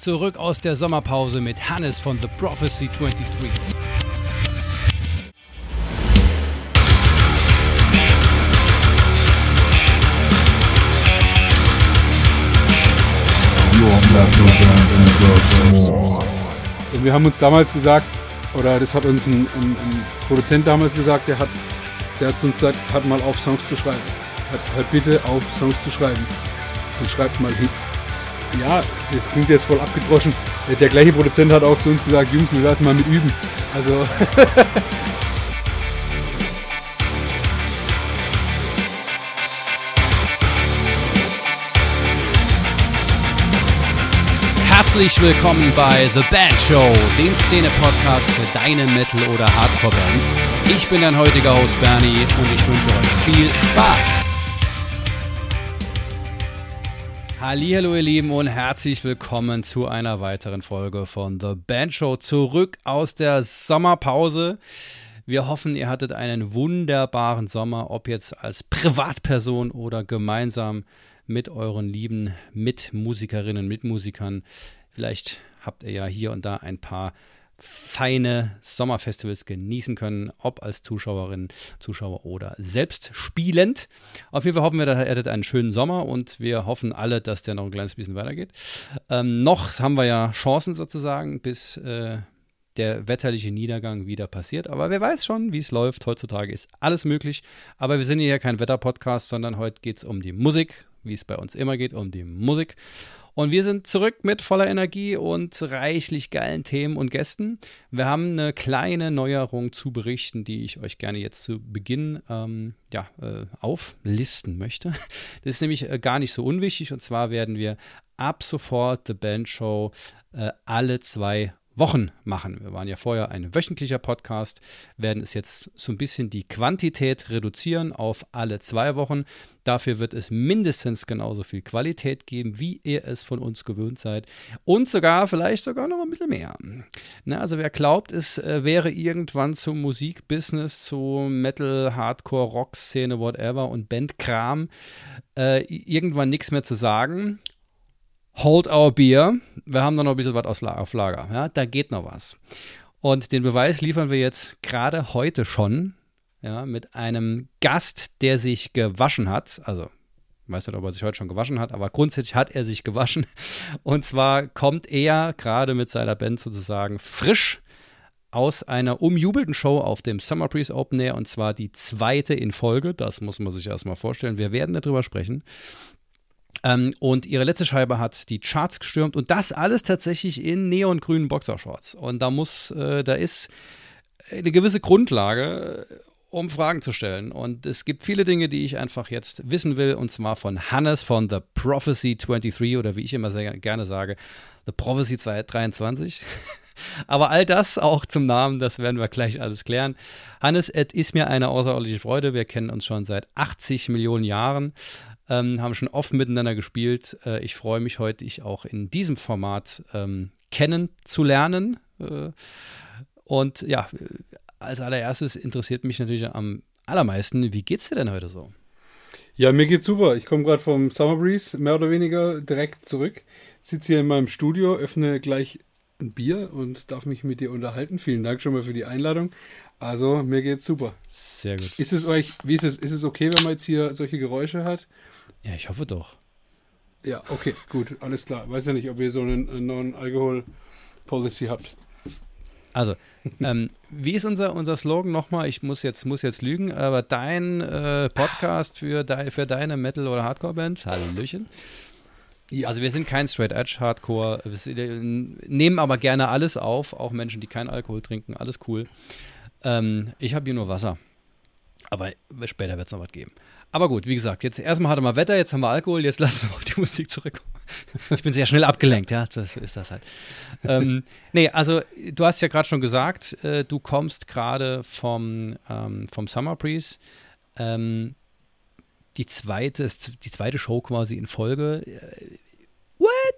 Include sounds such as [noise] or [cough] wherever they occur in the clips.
zurück aus der Sommerpause mit Hannes von The Prophecy 23. Und wir haben uns damals gesagt, oder das hat uns ein, ein, ein Produzent damals gesagt, der hat, der hat uns gesagt, hat mal auf Songs zu schreiben. Hat, hat bitte auf Songs zu schreiben. Und schreibt mal Hits. Ja, das klingt jetzt voll abgedroschen. Der gleiche Produzent hat auch zu uns gesagt, Jungs, wir lassen mal mit üben. Also [laughs] Herzlich willkommen bei The Band Show, dem Szene-Podcast für deine Metal- oder Hardcore-Bands. Ich bin dein heutiger Host Bernie und ich wünsche euch viel Spaß. Hallo ihr Lieben und herzlich willkommen zu einer weiteren Folge von The Band Show zurück aus der Sommerpause. Wir hoffen, ihr hattet einen wunderbaren Sommer, ob jetzt als Privatperson oder gemeinsam mit euren lieben Mitmusikerinnen, Mitmusikern. Vielleicht habt ihr ja hier und da ein paar feine Sommerfestivals genießen können, ob als Zuschauerin, Zuschauer oder selbst spielend. Auf jeden Fall hoffen wir, dass ihr hattet einen schönen Sommer und wir hoffen alle, dass der noch ein kleines bisschen weitergeht. Ähm, noch haben wir ja Chancen sozusagen, bis äh, der wetterliche Niedergang wieder passiert. Aber wer weiß schon, wie es läuft. Heutzutage ist alles möglich. Aber wir sind hier kein Wetterpodcast, sondern heute geht es um die Musik, wie es bei uns immer geht, um die Musik. Und wir sind zurück mit voller Energie und reichlich geilen Themen und Gästen. Wir haben eine kleine Neuerung zu berichten, die ich euch gerne jetzt zu Beginn ähm, ja, äh, auflisten möchte. [laughs] Das ist nämlich äh, gar nicht so unwichtig. Und zwar werden wir ab sofort The Band Show äh, alle zwei Wochen machen. Wir waren ja vorher ein wöchentlicher Podcast, werden es jetzt so ein bisschen die Quantität reduzieren auf alle zwei Wochen. Dafür wird es mindestens genauso viel Qualität geben, wie ihr es von uns gewöhnt seid. Und sogar, vielleicht sogar noch ein bisschen mehr. Na, also wer glaubt, es äh, wäre irgendwann zum Musikbusiness, zu Metal, Hardcore, Rock-Szene, whatever und Bandkram äh, irgendwann nichts mehr zu sagen, Hold our beer. Wir haben da noch ein bisschen was auf Lager. Ja, da geht noch was. Und den Beweis liefern wir jetzt gerade heute schon ja, mit einem Gast, der sich gewaschen hat. Also, ich weiß nicht, ob er sich heute schon gewaschen hat, aber grundsätzlich hat er sich gewaschen. Und zwar kommt er gerade mit seiner Band sozusagen frisch aus einer umjubelten Show auf dem Summer Breeze Open Air und zwar die zweite in Folge. Das muss man sich erstmal vorstellen. Wir werden darüber sprechen. Ähm, und ihre letzte Scheibe hat die Charts gestürmt und das alles tatsächlich in neongrünen Boxershorts. Und da muss, äh, da ist eine gewisse Grundlage, äh, um Fragen zu stellen. Und es gibt viele Dinge, die ich einfach jetzt wissen will, und zwar von Hannes von The Prophecy 23 oder wie ich immer sehr gerne sage, The Prophecy 23. [laughs] Aber all das auch zum Namen, das werden wir gleich alles klären. Hannes, es ist mir eine außerordentliche Freude. Wir kennen uns schon seit 80 Millionen Jahren ähm, haben schon oft miteinander gespielt. Äh, ich freue mich heute, dich auch in diesem Format ähm, kennenzulernen. Äh, und ja, als allererstes interessiert mich natürlich am allermeisten, wie geht's dir denn heute so? Ja, mir geht's super. Ich komme gerade vom Summer Breeze, mehr oder weniger direkt zurück. Sitze hier in meinem Studio, öffne gleich ein Bier und darf mich mit dir unterhalten. Vielen Dank schon mal für die Einladung. Also, mir geht's super. Sehr gut. Ist es euch, wie ist es, ist es okay, wenn man jetzt hier solche Geräusche hat? Ja, ich hoffe doch. Ja, okay, gut, alles klar. Weiß ja nicht, ob ihr so einen, einen neuen Alkohol-Policy habt. Also, ähm, wie ist unser, unser Slogan nochmal? Ich muss jetzt, muss jetzt lügen, aber dein äh, Podcast für, de, für deine Metal- oder Hardcore-Band, Hallöchen. Ja. Also wir sind kein Straight Edge Hardcore, wir nehmen aber gerne alles auf, auch Menschen, die keinen Alkohol trinken, alles cool. Ähm, ich habe hier nur Wasser, aber später wird es noch was geben. Aber gut, wie gesagt, jetzt erstmal hatte mal Wetter, jetzt haben wir Alkohol, jetzt lassen wir auf die Musik zurückkommen. [laughs] Ich bin sehr schnell abgelenkt, ja, das ist das halt. ähm, nee, also du hast ja gerade schon gesagt, äh, du kommst gerade vom, ähm, vom Summer Breeze. Ähm, die zweite, die zweite Show quasi in Folge. Äh, what?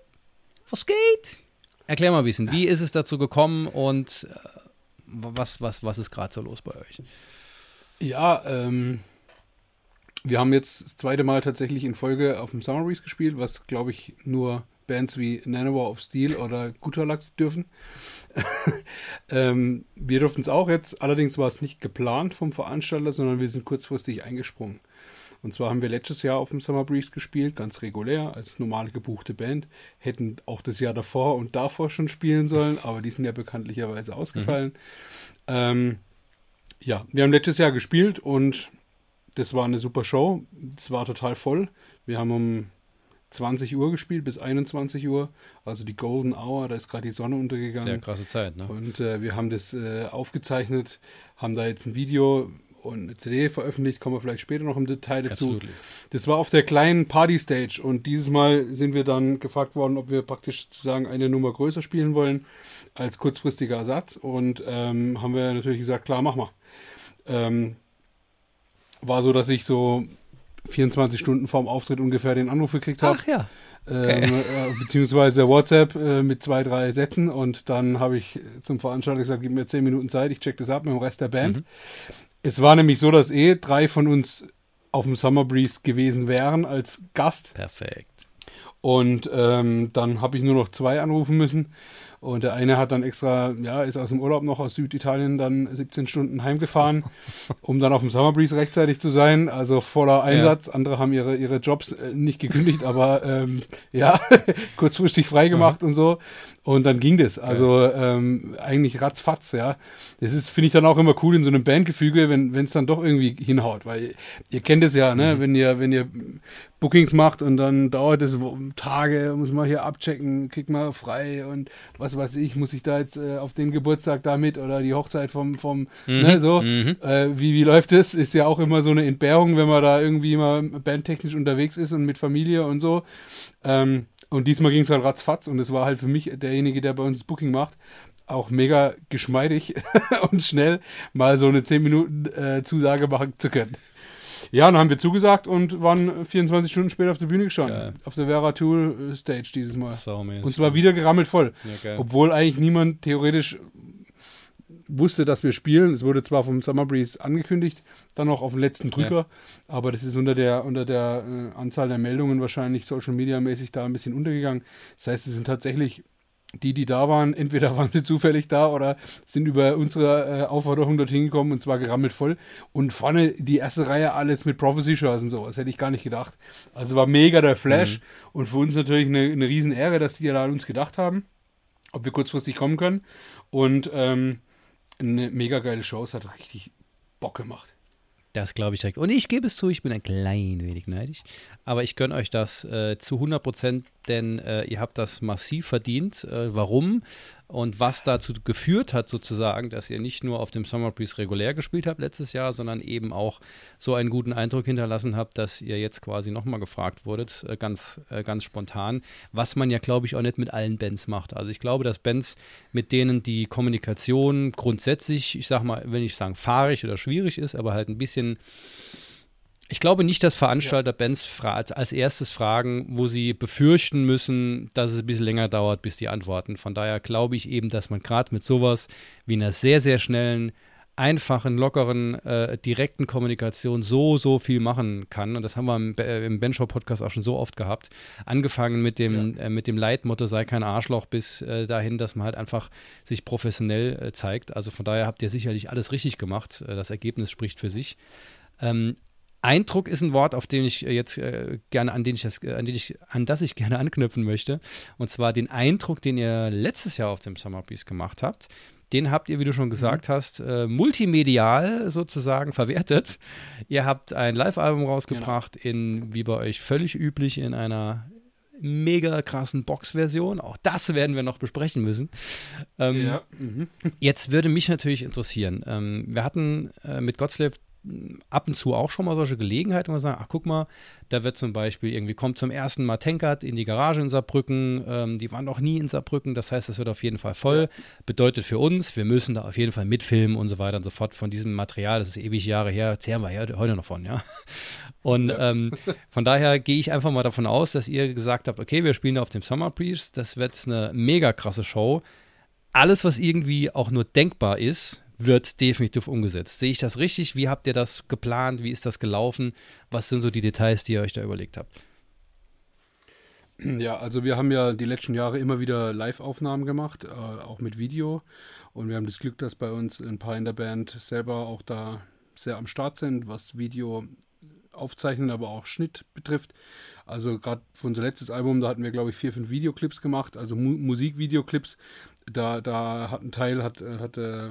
Was geht? Erklär mal ein bisschen, wie ist es dazu gekommen und äh, was, was, was ist gerade so los bei euch? Ja, ähm, wir haben jetzt das zweite Mal tatsächlich in Folge auf dem Summer Breeze gespielt, was glaube ich nur Bands wie Nanowar of Steel oder Gutalax dürfen. [laughs] ähm, wir durften es auch jetzt, allerdings war es nicht geplant vom Veranstalter, sondern wir sind kurzfristig eingesprungen. Und zwar haben wir letztes Jahr auf dem Summer Breeze gespielt, ganz regulär, als normale gebuchte Band. Hätten auch das Jahr davor und davor schon spielen sollen, aber die sind ja bekanntlicherweise ausgefallen. Mhm. Ähm, ja, wir haben letztes Jahr gespielt und das war eine super Show. Es war total voll. Wir haben um 20 Uhr gespielt bis 21 Uhr, also die Golden Hour, da ist gerade die Sonne untergegangen. Sehr krasse Zeit, ne? Und äh, wir haben das äh, aufgezeichnet, haben da jetzt ein Video und eine CD veröffentlicht, kommen wir vielleicht später noch im Detail dazu. Absolutely. Das war auf der kleinen Party-Stage und dieses Mal sind wir dann gefragt worden, ob wir praktisch sozusagen eine Nummer größer spielen wollen als kurzfristiger Ersatz und ähm, haben wir natürlich gesagt, klar, mach mal. Ähm, war so, dass ich so 24 Stunden vorm Auftritt ungefähr den Anruf gekriegt habe. Ach ja. Ähm, okay. äh, beziehungsweise WhatsApp äh, mit zwei, drei Sätzen und dann habe ich zum Veranstalter gesagt, gib mir zehn Minuten Zeit, ich check das ab mit dem Rest der Band. Mhm. Es war nämlich so, dass eh drei von uns auf dem Summer Breeze gewesen wären als Gast. Perfekt. Und ähm, dann habe ich nur noch zwei anrufen müssen. Und der eine hat dann extra, ja, ist aus dem Urlaub noch aus Süditalien dann 17 Stunden heimgefahren, [laughs] um dann auf dem Summer Breeze rechtzeitig zu sein. Also voller Einsatz. Ja. Andere haben ihre, ihre Jobs äh, nicht gekündigt, aber ähm, ja, [laughs] kurzfristig freigemacht mhm. und so. Und dann ging das. Also ähm, eigentlich ratzfatz, ja. Das ist, finde ich dann auch immer cool in so einem Bandgefüge, wenn es dann doch irgendwie hinhaut. Weil ihr kennt es ja, ne? Mhm. Wenn ihr, wenn ihr Bookings macht und dann dauert es Tage, muss man hier abchecken, kriegt man frei und was weiß ich, muss ich da jetzt äh, auf den Geburtstag da mit oder die Hochzeit vom, vom mhm. ne, so. Mhm. Äh, wie, wie läuft das? Ist ja auch immer so eine Entbehrung, wenn man da irgendwie mal bandtechnisch unterwegs ist und mit Familie und so. Ähm, und diesmal ging es halt ratzfatz und es war halt für mich derjenige, der bei uns das Booking macht, auch mega geschmeidig [laughs] und schnell mal so eine 10 Minuten äh, Zusage machen zu können. Ja, dann haben wir zugesagt und waren 24 Stunden später auf der Bühne gestanden. Geil. Auf der Vera Tool äh, Stage dieses Mal. Saumäßig. Und zwar wieder gerammelt voll. Ja, Obwohl eigentlich niemand theoretisch wusste, dass wir spielen. Es wurde zwar vom Summer Breeze angekündigt, dann noch auf den letzten Drücker, ja. aber das ist unter der, unter der äh, Anzahl der Meldungen wahrscheinlich Social Media mäßig da ein bisschen untergegangen. Das heißt, es sind tatsächlich die, die da waren, [laughs] entweder waren sie zufällig da oder sind über unsere äh, Aufforderung dorthin gekommen und zwar gerammelt voll. Und vorne die erste Reihe alles mit Prophecy-Shirts und so. Das hätte ich gar nicht gedacht. Also war mega der Flash mhm. und für uns natürlich eine, eine Riesenehre, dass die ja da an uns gedacht haben, ob wir kurzfristig kommen können. Und ähm, eine mega geile Show. Es hat richtig Bock gemacht. Das glaube ich direkt. Und ich gebe es zu, ich bin ein klein wenig neidisch. Aber ich gönne euch das äh, zu 100 Prozent, denn äh, ihr habt das massiv verdient. Äh, warum? Und was dazu geführt hat, sozusagen, dass ihr nicht nur auf dem Summer Breeze regulär gespielt habt letztes Jahr, sondern eben auch so einen guten Eindruck hinterlassen habt, dass ihr jetzt quasi nochmal gefragt wurdet, äh, ganz, äh, ganz spontan, was man ja, glaube ich, auch nicht mit allen Bands macht. Also ich glaube, dass Bands, mit denen die Kommunikation grundsätzlich, ich sag mal, wenn ich sagen fahrig oder schwierig ist, aber halt ein bisschen ich glaube nicht, dass Veranstalter Bands als erstes fragen, wo sie befürchten müssen, dass es ein bisschen länger dauert, bis die antworten. Von daher glaube ich eben, dass man gerade mit sowas wie einer sehr, sehr schnellen, einfachen, lockeren, äh, direkten Kommunikation so, so viel machen kann. Und das haben wir im, äh, im Benchop-Podcast auch schon so oft gehabt. Angefangen mit dem, ja. äh, mit dem Leitmotto, sei kein Arschloch, bis äh, dahin, dass man halt einfach sich professionell äh, zeigt. Also von daher habt ihr sicherlich alles richtig gemacht. Äh, das Ergebnis spricht für sich. Ähm, Eindruck ist ein Wort, auf den ich äh, jetzt äh, gerne, an den ich das, äh, an den ich, an das ich gerne anknüpfen möchte. Und zwar den Eindruck, den ihr letztes Jahr auf dem Summer Breeze gemacht habt. Den habt ihr, wie du schon gesagt mhm. hast, äh, multimedial sozusagen verwertet. Ihr habt ein Live-Album rausgebracht, genau. in, wie bei euch völlig üblich, in einer mega krassen Box-Version. Auch das werden wir noch besprechen müssen. Ähm, ja. Mhm. Jetzt würde mich natürlich interessieren. Ähm, wir hatten äh, mit Godslave ab und zu auch schon mal solche Gelegenheiten, wo wir sagen, ach guck mal, da wird zum Beispiel irgendwie, kommt zum ersten Mal Tankert in die Garage in Saarbrücken, ähm, die waren noch nie in Saarbrücken, das heißt, das wird auf jeden Fall voll. Bedeutet für uns, wir müssen da auf jeden Fall mitfilmen und so weiter und so fort. Von diesem Material, das ist ewig Jahre her, zehren wir heute noch von, ja. [laughs] Und ja. Ähm, von daher gehe ich einfach mal davon aus, dass ihr gesagt habt, okay, wir spielen auf dem Summer Breeze, das wird eine mega krasse Show. Alles, was irgendwie auch nur denkbar ist, wird definitiv umgesetzt. Sehe ich das richtig? Wie habt ihr das geplant? Wie ist das gelaufen? Was sind so die Details, die ihr euch da überlegt habt? Ja, also wir haben ja die letzten Jahre immer wieder Live-Aufnahmen gemacht, äh, auch mit Video. Und wir haben das Glück, dass bei uns ein paar in der Band selber auch da sehr am Start sind, was Video aufzeichnen, aber auch Schnitt betrifft. Also gerade für unser letztes Album, da hatten wir, glaube ich, vier, fünf Videoclips gemacht, also Mu Musikvideoclips. Da, da hat ein Teil hat, hat äh,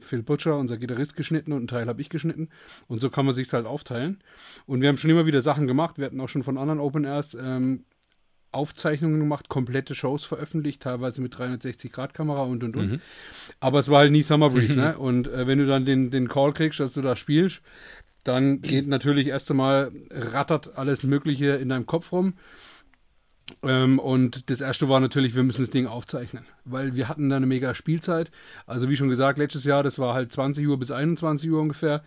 Phil Butcher, unser Gitarrist, geschnitten und ein Teil habe ich geschnitten. Und so kann man sich halt aufteilen. Und wir haben schon immer wieder Sachen gemacht. Wir hatten auch schon von anderen Open Airs ähm, Aufzeichnungen gemacht, komplette Shows veröffentlicht, teilweise mit 360-Grad-Kamera und und und. Mhm. Aber es war halt nie Summer Breeze, [laughs] ne? Und äh, wenn du dann den, den Call kriegst, dass du da spielst, dann geht natürlich erst einmal, rattert alles Mögliche in deinem Kopf rum. Ähm, und das erste war natürlich, wir müssen das Ding aufzeichnen, weil wir hatten da eine mega Spielzeit. Also wie schon gesagt, letztes Jahr, das war halt 20 Uhr bis 21 Uhr ungefähr.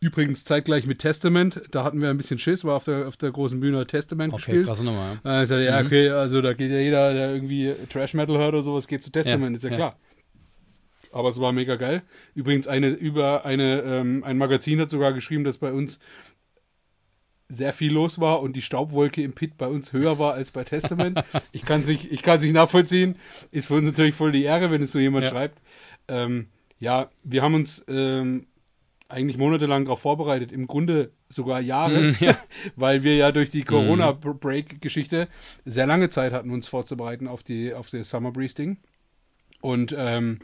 Übrigens zeitgleich mit Testament, da hatten wir ein bisschen Schiss, war auf der, auf der großen Bühne Testament okay, gespielt. Krasse Nummer, ja. Äh, ich sagte, ja, mhm. okay, also da geht ja jeder, der irgendwie Trash Metal hört oder sowas, geht zu Testament, ja, ist ja, ja, klar. Aber es war mega geil. Übrigens, eine, über eine, ähm, ein Magazin hat sogar geschrieben, dass bei uns sehr viel los war und die Staubwolke im Pit bei uns höher war als bei Testament. ich kann es nicht, nicht nachvollziehen. Ist für uns natürlich voll die Ehre, wenn es so jemand schreibt. Ähm, ja, wir haben uns ähm, eigentlich monatelang darauf vorbereitet, im Grunde sogar Jahre, mm, ja. [laughs] weil wir ja durch die Corona-Break-Geschichte sehr lange Zeit hatten, uns vorzubereiten auf die auf das Summer Breeze Ding. Und ähm,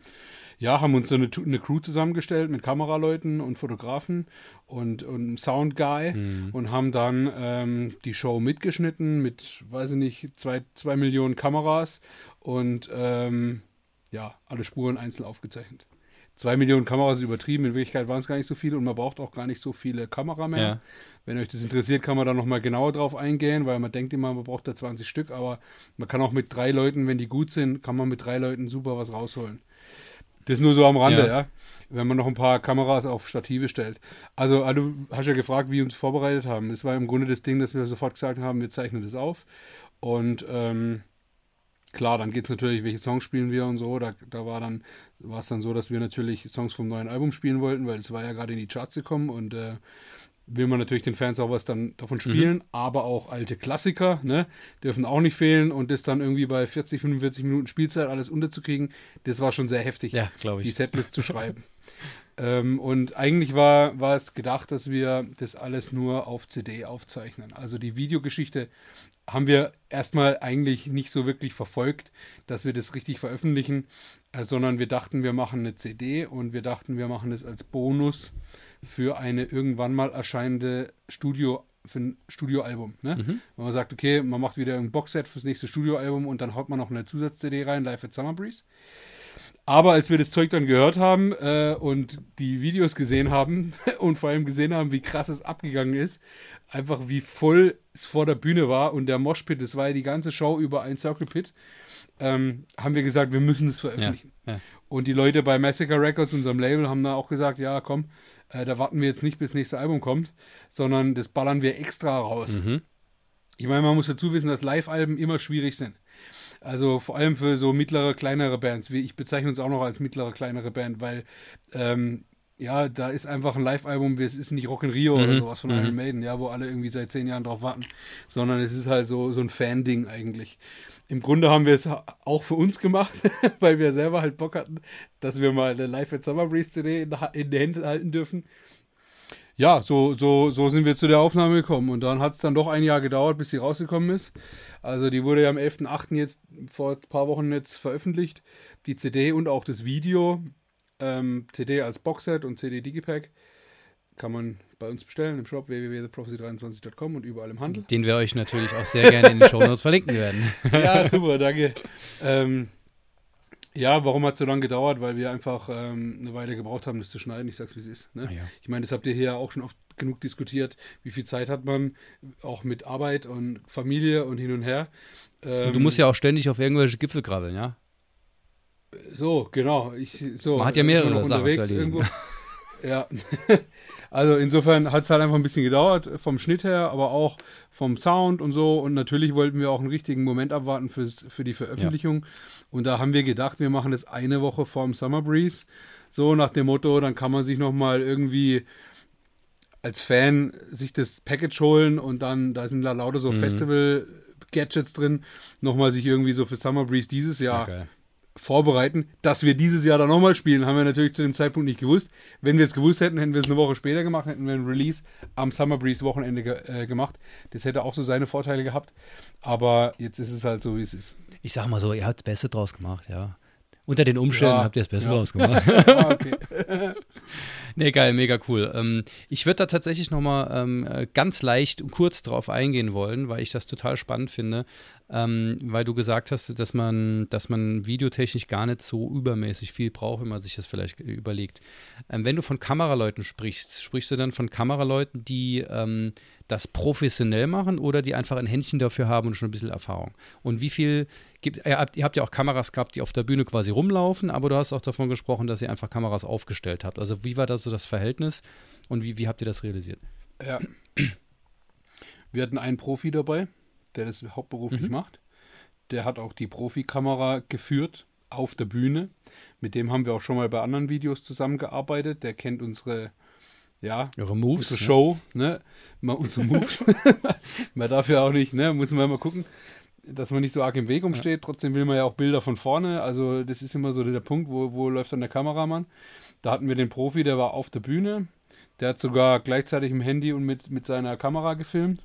ja, haben uns so eine, eine, Crew zusammengestellt mit Kameraleuten und Fotografen und, und Sound Guy mm. und haben dann ähm, die Show mitgeschnitten mit, weiß ich nicht, zwei, zwei Millionen Kameras und ähm, ja, alle Spuren einzeln aufgezeichnet zwei Millionen Kameras ist übertrieben, in Wirklichkeit waren es gar nicht so viele und man braucht auch gar nicht so viele Kameramen. Ja. Wenn euch das interessiert, kann man da nochmal genauer drauf eingehen, weil man denkt immer, man braucht da 20 Stück, aber man kann auch mit drei Leuten, wenn die gut sind, kann man mit drei Leuten super was rausholen. Das nur so am Rande, ja. ja. Wenn man noch ein paar Kameras auf Stative stellt. Also, ah, du hast ja gefragt, wie wir uns vorbereitet haben. Das war im Grunde das Ding, dass wir sofort gesagt haben, wir zeichnen das auf. Und ähm, klar, dann geht es natürlich, welche Songs spielen wir und so. Da, da war dann, war es dann so, dass wir natürlich Songs vom neuen Album spielen wollten, weil es war ja gerade in die Charts gekommen und äh, will man natürlich den Fans auch was dann davon spielen, mhm. aber auch alte Klassiker, ne, dürfen auch nicht fehlen und das dann irgendwie bei 40, 45 Minuten Spielzeit alles unterzukriegen, das war schon sehr heftig, ja, ich. die Setlist zu schreiben. [laughs] ähm, und eigentlich war, war es gedacht, dass wir das alles nur auf CD aufzeichnen. Also die Videogeschichte haben wir erstmal eigentlich nicht so wirklich verfolgt, dass wir das richtig veröffentlichen, äh, sondern wir dachten, wir machen eine CD und wir dachten, wir machen das als Bonus für eine irgendwann mal erscheinende Studio für ein Studioalbum. Ne? Mhm. Wenn man sagt, okay, man macht wieder ein Boxset fürs nächste Studioalbum und dann haut man noch eine Zusatz-CD rein, Live at Summer Breeze. Aber als wir das Zeug dann gehört haben äh, und die Videos gesehen haben [laughs] und vor allem gesehen haben, wie krass es abgegangen ist, einfach wie voll es vor der Bühne war und der Moshpit, das war ja die ganze Show über ein Circle Pit, ähm, haben wir gesagt, wir müssen es veröffentlichen. Ja, ja. Und die Leute bei Massacre Records, unserem Label, haben da auch gesagt, ja komm, äh, da warten wir jetzt nicht, bis das nächste Album kommt, sondern das ballern wir extra raus. Mhm. Ich meine, man muss dazu wissen, dass Live-Alben immer schwierig sind. Also vor allem für so mittlere, kleinere Bands. Ich bezeichne uns auch noch als mittlere, kleinere Band, weil ähm, ja, da ist einfach ein Live-Album, es ist nicht Rock in Rio mhm. oder sowas von mhm. Iron Maiden, ja, wo alle irgendwie seit zehn Jahren drauf warten, sondern es ist halt so, so ein Fan-Ding eigentlich. Im Grunde haben wir es auch für uns gemacht, [laughs] weil wir selber halt Bock hatten, dass wir mal eine Live at Summer Breeze CD in, in die Hände halten dürfen ja, so, so, so sind wir zu der Aufnahme gekommen. Und dann hat es dann doch ein Jahr gedauert, bis sie rausgekommen ist. Also die wurde ja am 11.8. jetzt vor ein paar Wochen jetzt veröffentlicht. Die CD und auch das Video. Ähm, CD als Boxset und CD Digipack. Kann man bei uns bestellen im Shop www.theprophecy23.com und überall im Handel. Den wir euch natürlich auch sehr gerne in den Show Notes verlinken werden. [laughs] ja, super, danke. Ähm, ja, warum hat es so lange gedauert? Weil wir einfach ähm, eine Weile gebraucht haben, das zu schneiden. Ich sag's, wie es ist. Ne? Ah, ja. Ich meine, das habt ihr hier auch schon oft genug diskutiert. Wie viel Zeit hat man, auch mit Arbeit und Familie und hin und her. Ähm, du musst ja auch ständig auf irgendwelche Gipfel krabbeln, ja? So, genau. Ich, so, man hat ja mehrere Sachen unterwegs irgendwo. ja. [laughs] Also insofern hat es halt einfach ein bisschen gedauert vom Schnitt her, aber auch vom Sound und so. Und natürlich wollten wir auch einen richtigen Moment abwarten fürs, für die Veröffentlichung. Ja. Und da haben wir gedacht, wir machen das eine Woche vorm Summer Breeze. So nach dem Motto, dann kann man sich nochmal irgendwie als Fan sich das Package holen und dann, da sind da lauter so mhm. Festival Gadgets drin, nochmal sich irgendwie so für Summer Breeze dieses Jahr Ja, geil. Vorbereiten. Dass wir dieses Jahr dann nochmal spielen, haben wir natürlich zu dem Zeitpunkt nicht gewusst. Wenn wir es gewusst hätten, hätten wir es eine Woche später gemacht, hätten wir ein Release am Summer Breeze Wochenende ge äh, gemacht. Das hätte auch so seine Vorteile gehabt. Aber jetzt ist es halt so, wie es ist. Ich sag mal so, ihr habt das Beste draus gemacht, ja. Unter den Umständen Ja, habt ihr das Beste ja. draus gemacht. [laughs] ah, okay. [laughs] Nee, geil, mega cool. Ähm, ich würde da tatsächlich nochmal ähm, äh, ganz leicht und kurz drauf eingehen wollen, weil ich das total spannend finde, ähm, weil du gesagt hast, dass man, dass man videotechnisch gar nicht so übermäßig viel braucht, wenn man sich das vielleicht überlegt. Ähm, wenn du von Kameraleuten sprichst, sprichst du dann von Kameraleuten, die ähm, das professionell machen oder die einfach ein Händchen dafür haben und schon ein bisschen Erfahrung? Und wie viel gibt, ihr habt, ihr habt ja auch Kameras gehabt, die auf der Bühne quasi rumlaufen, aber du hast auch davon gesprochen, dass ihr einfach Kameras aufgestellt habt. Also wie war da so das Verhältnis und wie, wie habt ihr das realisiert? Ja. Wir hatten einen Profi dabei, der das hauptberuflich Mhm. macht. Der hat auch die Profikamera geführt auf der Bühne. Mit dem haben wir auch schon mal bei anderen Videos zusammengearbeitet. Der kennt unsere, ja, Eure Moves? unsere ne? Show, ne? Mal unsere Moves. [laughs] man darf ja auch nicht, ne? Muss man mal gucken, dass man nicht so arg im Weg umsteht. Trotzdem will man ja auch Bilder von vorne. Also das ist immer so der Punkt, wo, wo läuft dann der Kameramann. Da hatten wir den Profi, der war auf der Bühne. Der hat sogar gleichzeitig im Handy und mit, mit seiner Kamera gefilmt.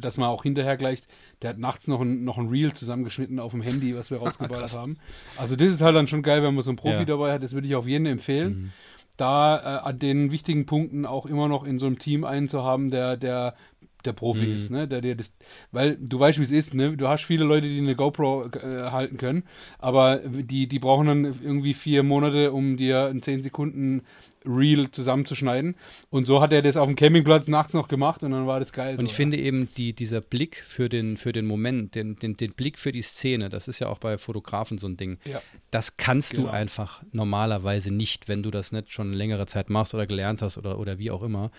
Dass man auch hinterher gleich, der hat nachts noch ein, noch ein Reel zusammengeschnitten auf dem Handy, was wir [laughs] rausgeballert haben. Also das ist halt dann schon geil, wenn man so einen Profi Ja. dabei hat. Das würde ich auf jeden empfehlen Mhm. da äh, an den wichtigen Punkten auch immer noch in so einem Team einen zu haben, der, der, der Profi Mhm. ist, ne? Der, der das, weil du weißt, wie es ist, ne? Du hast viele Leute, die eine GoPro äh, halten können, aber die, die brauchen dann irgendwie vier Monate, um dir ein 10 Sekunden Reel zusammenzuschneiden. Und so hat er das auf dem Campingplatz nachts noch gemacht und dann war das geil. Und ich so, finde eben, die, dieser Blick für den, für den Moment, den, den, den Blick für die Szene, das ist ja auch bei Fotografen so ein Ding. Ja. Das kannst du Genau. einfach normalerweise nicht, wenn du das nicht schon längere Zeit machst oder gelernt hast oder, oder wie auch immer.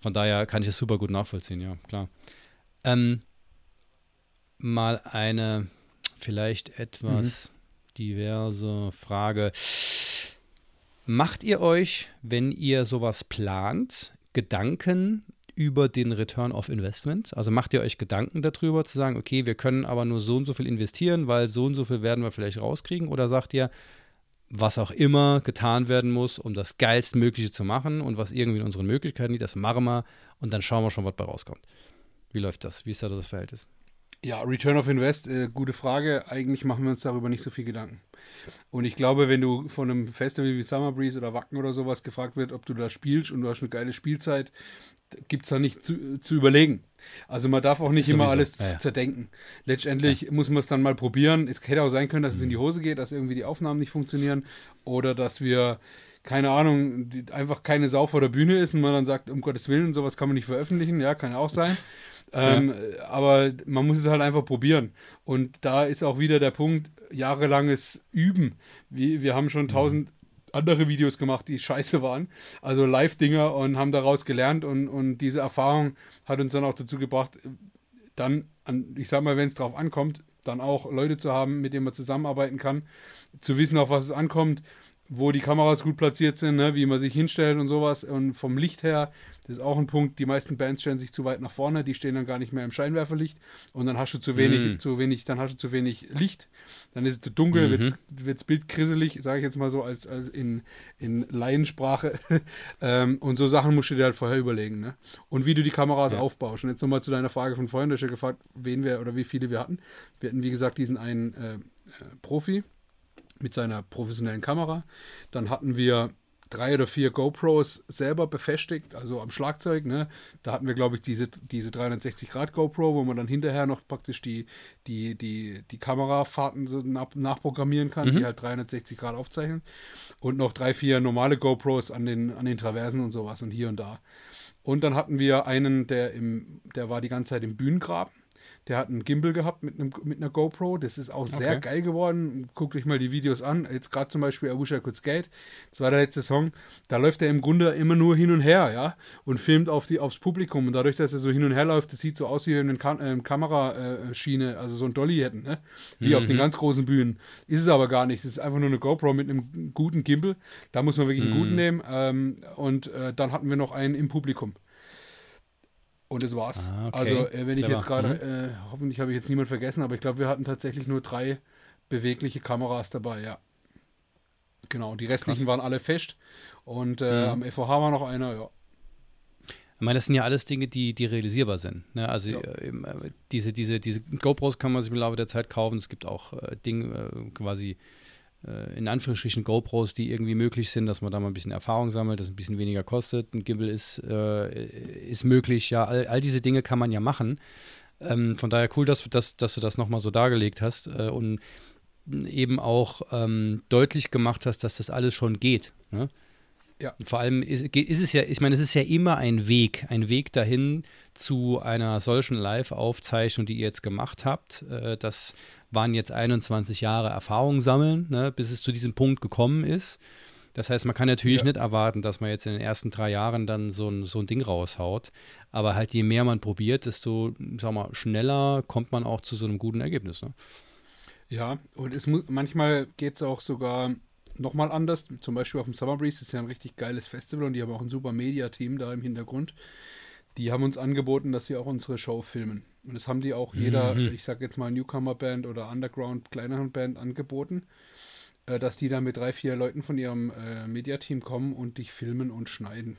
Von daher kann ich es super gut nachvollziehen, ja, klar. Ähm, mal eine vielleicht etwas diverse Frage. Macht ihr euch, wenn ihr sowas plant, Gedanken über den Return of Investments? Also macht ihr euch Gedanken darüber zu sagen, okay, wir können aber nur so und so viel investieren, weil so und so viel werden wir vielleicht rauskriegen? Oder sagt ihr, was auch immer getan werden muss, um das geilstmögliche zu machen und was irgendwie in unseren Möglichkeiten liegt, das machen wir und dann schauen wir schon, was bei rauskommt. Wie läuft das? Wie ist da das Verhältnis? Ja, Return of Invest, äh, gute Frage. Eigentlich machen wir uns darüber nicht so viel Gedanken. Und ich glaube, wenn du von einem Festival wie Summer Breeze oder Wacken oder sowas gefragt wird, ob du da spielst und du hast eine geile Spielzeit, gibt es da nicht zu, zu überlegen. Also man darf auch nicht Sowieso, immer alles ja, ja. zerdenken. Letztendlich muss man es dann mal probieren. Es hätte auch sein können, dass es in die Hose geht, dass irgendwie die Aufnahmen nicht funktionieren oder dass wir keine Ahnung, die, einfach keine Sau vor der Bühne ist und man dann sagt, um Gottes Willen, sowas kann man nicht veröffentlichen. Ja, kann auch sein. Ähm, Aber man muss es halt einfach probieren. Und da ist auch wieder der Punkt, jahrelanges Üben. Wir, wir haben schon tausend andere Videos gemacht, die scheiße waren. Also Live-Dinger und haben daraus gelernt und, und diese Erfahrung hat uns dann auch dazu gebracht, dann, an, ich sag mal, wenn es drauf ankommt, dann auch Leute zu haben, mit denen man zusammenarbeiten kann, zu wissen, auf was es ankommt, wo die Kameras gut platziert sind, ne, wie man sich hinstellt und sowas. Und vom Licht her, das ist auch ein Punkt, die meisten Bands stellen sich zu weit nach vorne, die stehen dann gar nicht mehr im Scheinwerferlicht und dann hast du zu wenig, Mhm. zu wenig, dann hast du zu wenig Licht, dann ist es zu dunkel, Mhm. wird das Bild grisselig, sage ich jetzt mal so als, als in, in Laiensprache. [laughs] ähm, und so Sachen musst du dir halt vorher überlegen. Ne? Und wie du die Kameras Ja. aufbaust. Und jetzt nochmal zu deiner Frage von vorhin, du hast ja gefragt, wen wir oder wie viele wir hatten. Wir hatten, wie gesagt, diesen einen äh, äh, Profi mit seiner professionellen Kamera. Dann hatten wir drei oder vier GoPros selber befestigt, also am Schlagzeug. Ne? Da hatten wir, glaube ich, diese, diese 360 Grad GoPro, wo man dann hinterher noch praktisch die, die, die, die Kamerafahrten so nach, nachprogrammieren kann, Mhm. die halt 360 Grad aufzeichnen. Und noch drei, vier normale GoPros an den, an den Traversen und sowas und hier und da. Und dann hatten wir einen, der, im, der war die ganze Zeit im Bühnengraben. Der hat einen Gimbal gehabt mit, einem, mit einer GoPro. Das ist auch sehr Okay. geil geworden. Guckt euch mal die Videos an. Jetzt gerade zum Beispiel I Wish I Could Skate. Das war der letzte Song. Da läuft er im Grunde immer nur hin und her, ja. Und filmt auf die, aufs Publikum. Und dadurch, dass er so hin und her läuft, das sieht so aus, wie eine Kam äh, Kameraschiene, also so ein Dolly hätten, ne? Wie auf den ganz großen Bühnen. Ist es aber gar nicht. Das ist einfach nur eine GoPro mit einem guten Gimbal. Da muss man wirklich einen guten nehmen. Ähm, und äh, dann hatten wir noch einen im Publikum Und das war's. Ah, okay. Also, äh, wenn ich Clever. jetzt gerade, Mhm. äh, hoffentlich habe ich jetzt niemand vergessen, aber ich glaube, wir hatten tatsächlich nur drei bewegliche Kameras dabei, ja. Genau, die restlichen Krass. waren alle fest. Und äh, Mhm. am FOH war noch einer, ja. Ich meine, das sind ja alles Dinge, die, die realisierbar sind. Ne? Also Ja. äh, äh, diese, diese, diese GoPros kann man sich im Laufe der Zeit kaufen. Es gibt auch äh, Dinge, äh, quasi in Anführungsstrichen GoPros, die irgendwie möglich sind, dass man da mal ein bisschen Erfahrung sammelt, das ein bisschen weniger kostet. Ein Gimbal ist, äh, ist möglich, ja, all, all diese Dinge kann man ja machen. Ähm, von daher cool, dass, dass, dass du das nochmal so dargelegt hast äh, und eben auch ähm, deutlich gemacht hast, dass das alles schon geht. Ne? Ja. Vor allem ist, ist es ja, ich meine, es ist ja immer ein Weg, ein Weg dahin zu einer solchen Live-Aufzeichnung, die ihr jetzt gemacht habt. Äh, das waren jetzt 21 Jahre Erfahrung sammeln, ne, bis es zu diesem Punkt gekommen ist. Das heißt, man kann natürlich Ja. nicht erwarten, dass man jetzt in den ersten drei Jahren dann so ein, so ein Ding raushaut. Aber halt, je mehr man probiert, desto, sag mal, schneller kommt man auch zu so einem guten Ergebnis. Ne? Ja, und es muss, manchmal geht es auch sogar nochmal anders. Zum Beispiel auf dem Summer Breeze ist ja ein richtig geiles Festival und die haben auch ein super Media-Team da im Hintergrund. Die haben uns angeboten, dass sie auch unsere Show filmen. Und das haben die auch jeder, Mhm. ich sag jetzt mal Newcomer-Band oder Underground, kleineren Band angeboten, äh, dass die da mit drei, vier Leuten von ihrem äh, Media-Team kommen und dich filmen und schneiden.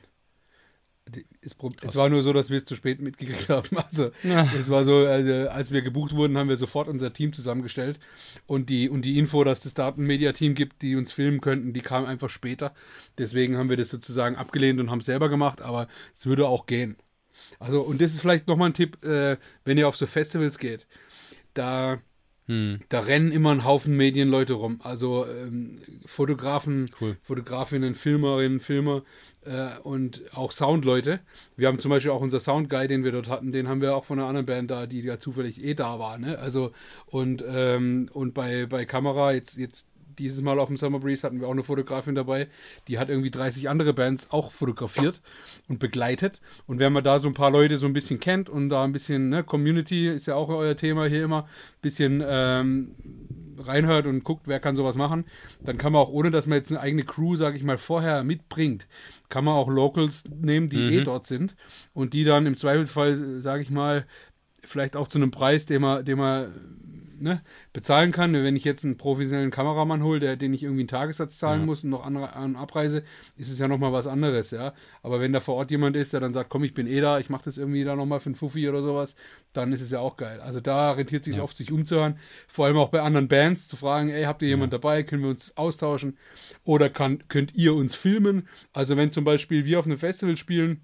Es, es war nur so, dass wir es zu spät mitgekriegt haben. [laughs] Also es war so, also, als wir gebucht wurden, haben wir sofort unser Team zusammengestellt und die, und die Info, dass es da ein Media-Team gibt, die uns filmen könnten, die kam einfach später. Deswegen haben wir das sozusagen abgelehnt und haben es selber gemacht, aber es würde auch gehen. Also, und das ist vielleicht nochmal ein Tipp, äh, wenn ihr auf so Festivals geht, da, Hm, da rennen immer ein Haufen Medienleute rum. Also ähm, Fotografen, cool. Fotografinnen, Filmerinnen, Filmer äh, und auch Soundleute. Wir haben zum Beispiel auch unser Soundguy, den wir dort hatten, den haben wir auch von einer anderen Band da, die ja zufällig eh da war. Ne? Also und, ähm, und bei, bei Kamera, jetzt, jetzt dieses Mal auf dem Summer Breeze hatten wir auch eine Fotografin dabei, die hat irgendwie 30 andere Bands auch fotografiert und begleitet. Und wenn man da so ein paar Leute so ein bisschen kennt und da ein bisschen, ne, Community ist ja auch euer Thema hier immer, bisschen ähm, reinhört und guckt, wer kann sowas machen, dann kann man auch, ohne dass man jetzt eine eigene Crew, sage ich mal, vorher mitbringt, kann man auch Locals nehmen, die Mhm. eh dort sind und die dann im Zweifelsfall, sage ich mal, vielleicht auch zu einem Preis, den man, den man ne, bezahlen kann. Wenn ich jetzt einen professionellen Kameramann hole, der, den ich irgendwie einen Tagessatz zahlen Ja. muss und noch andere an Abreise, ist es ja nochmal was anderes, ja. Aber wenn da vor Ort jemand ist, der dann sagt, komm, ich bin eh da, ich mache das irgendwie da nochmal für einen Fuffi oder sowas, dann ist es ja auch geil. Also da rentiert sich Ja. oft, sich umzuhören. Vor allem auch bei anderen Bands zu fragen, ey, habt ihr jemand dabei? Können wir uns austauschen? Oder kann, könnt ihr uns filmen? Also wenn zum Beispiel wir auf einem Festival spielen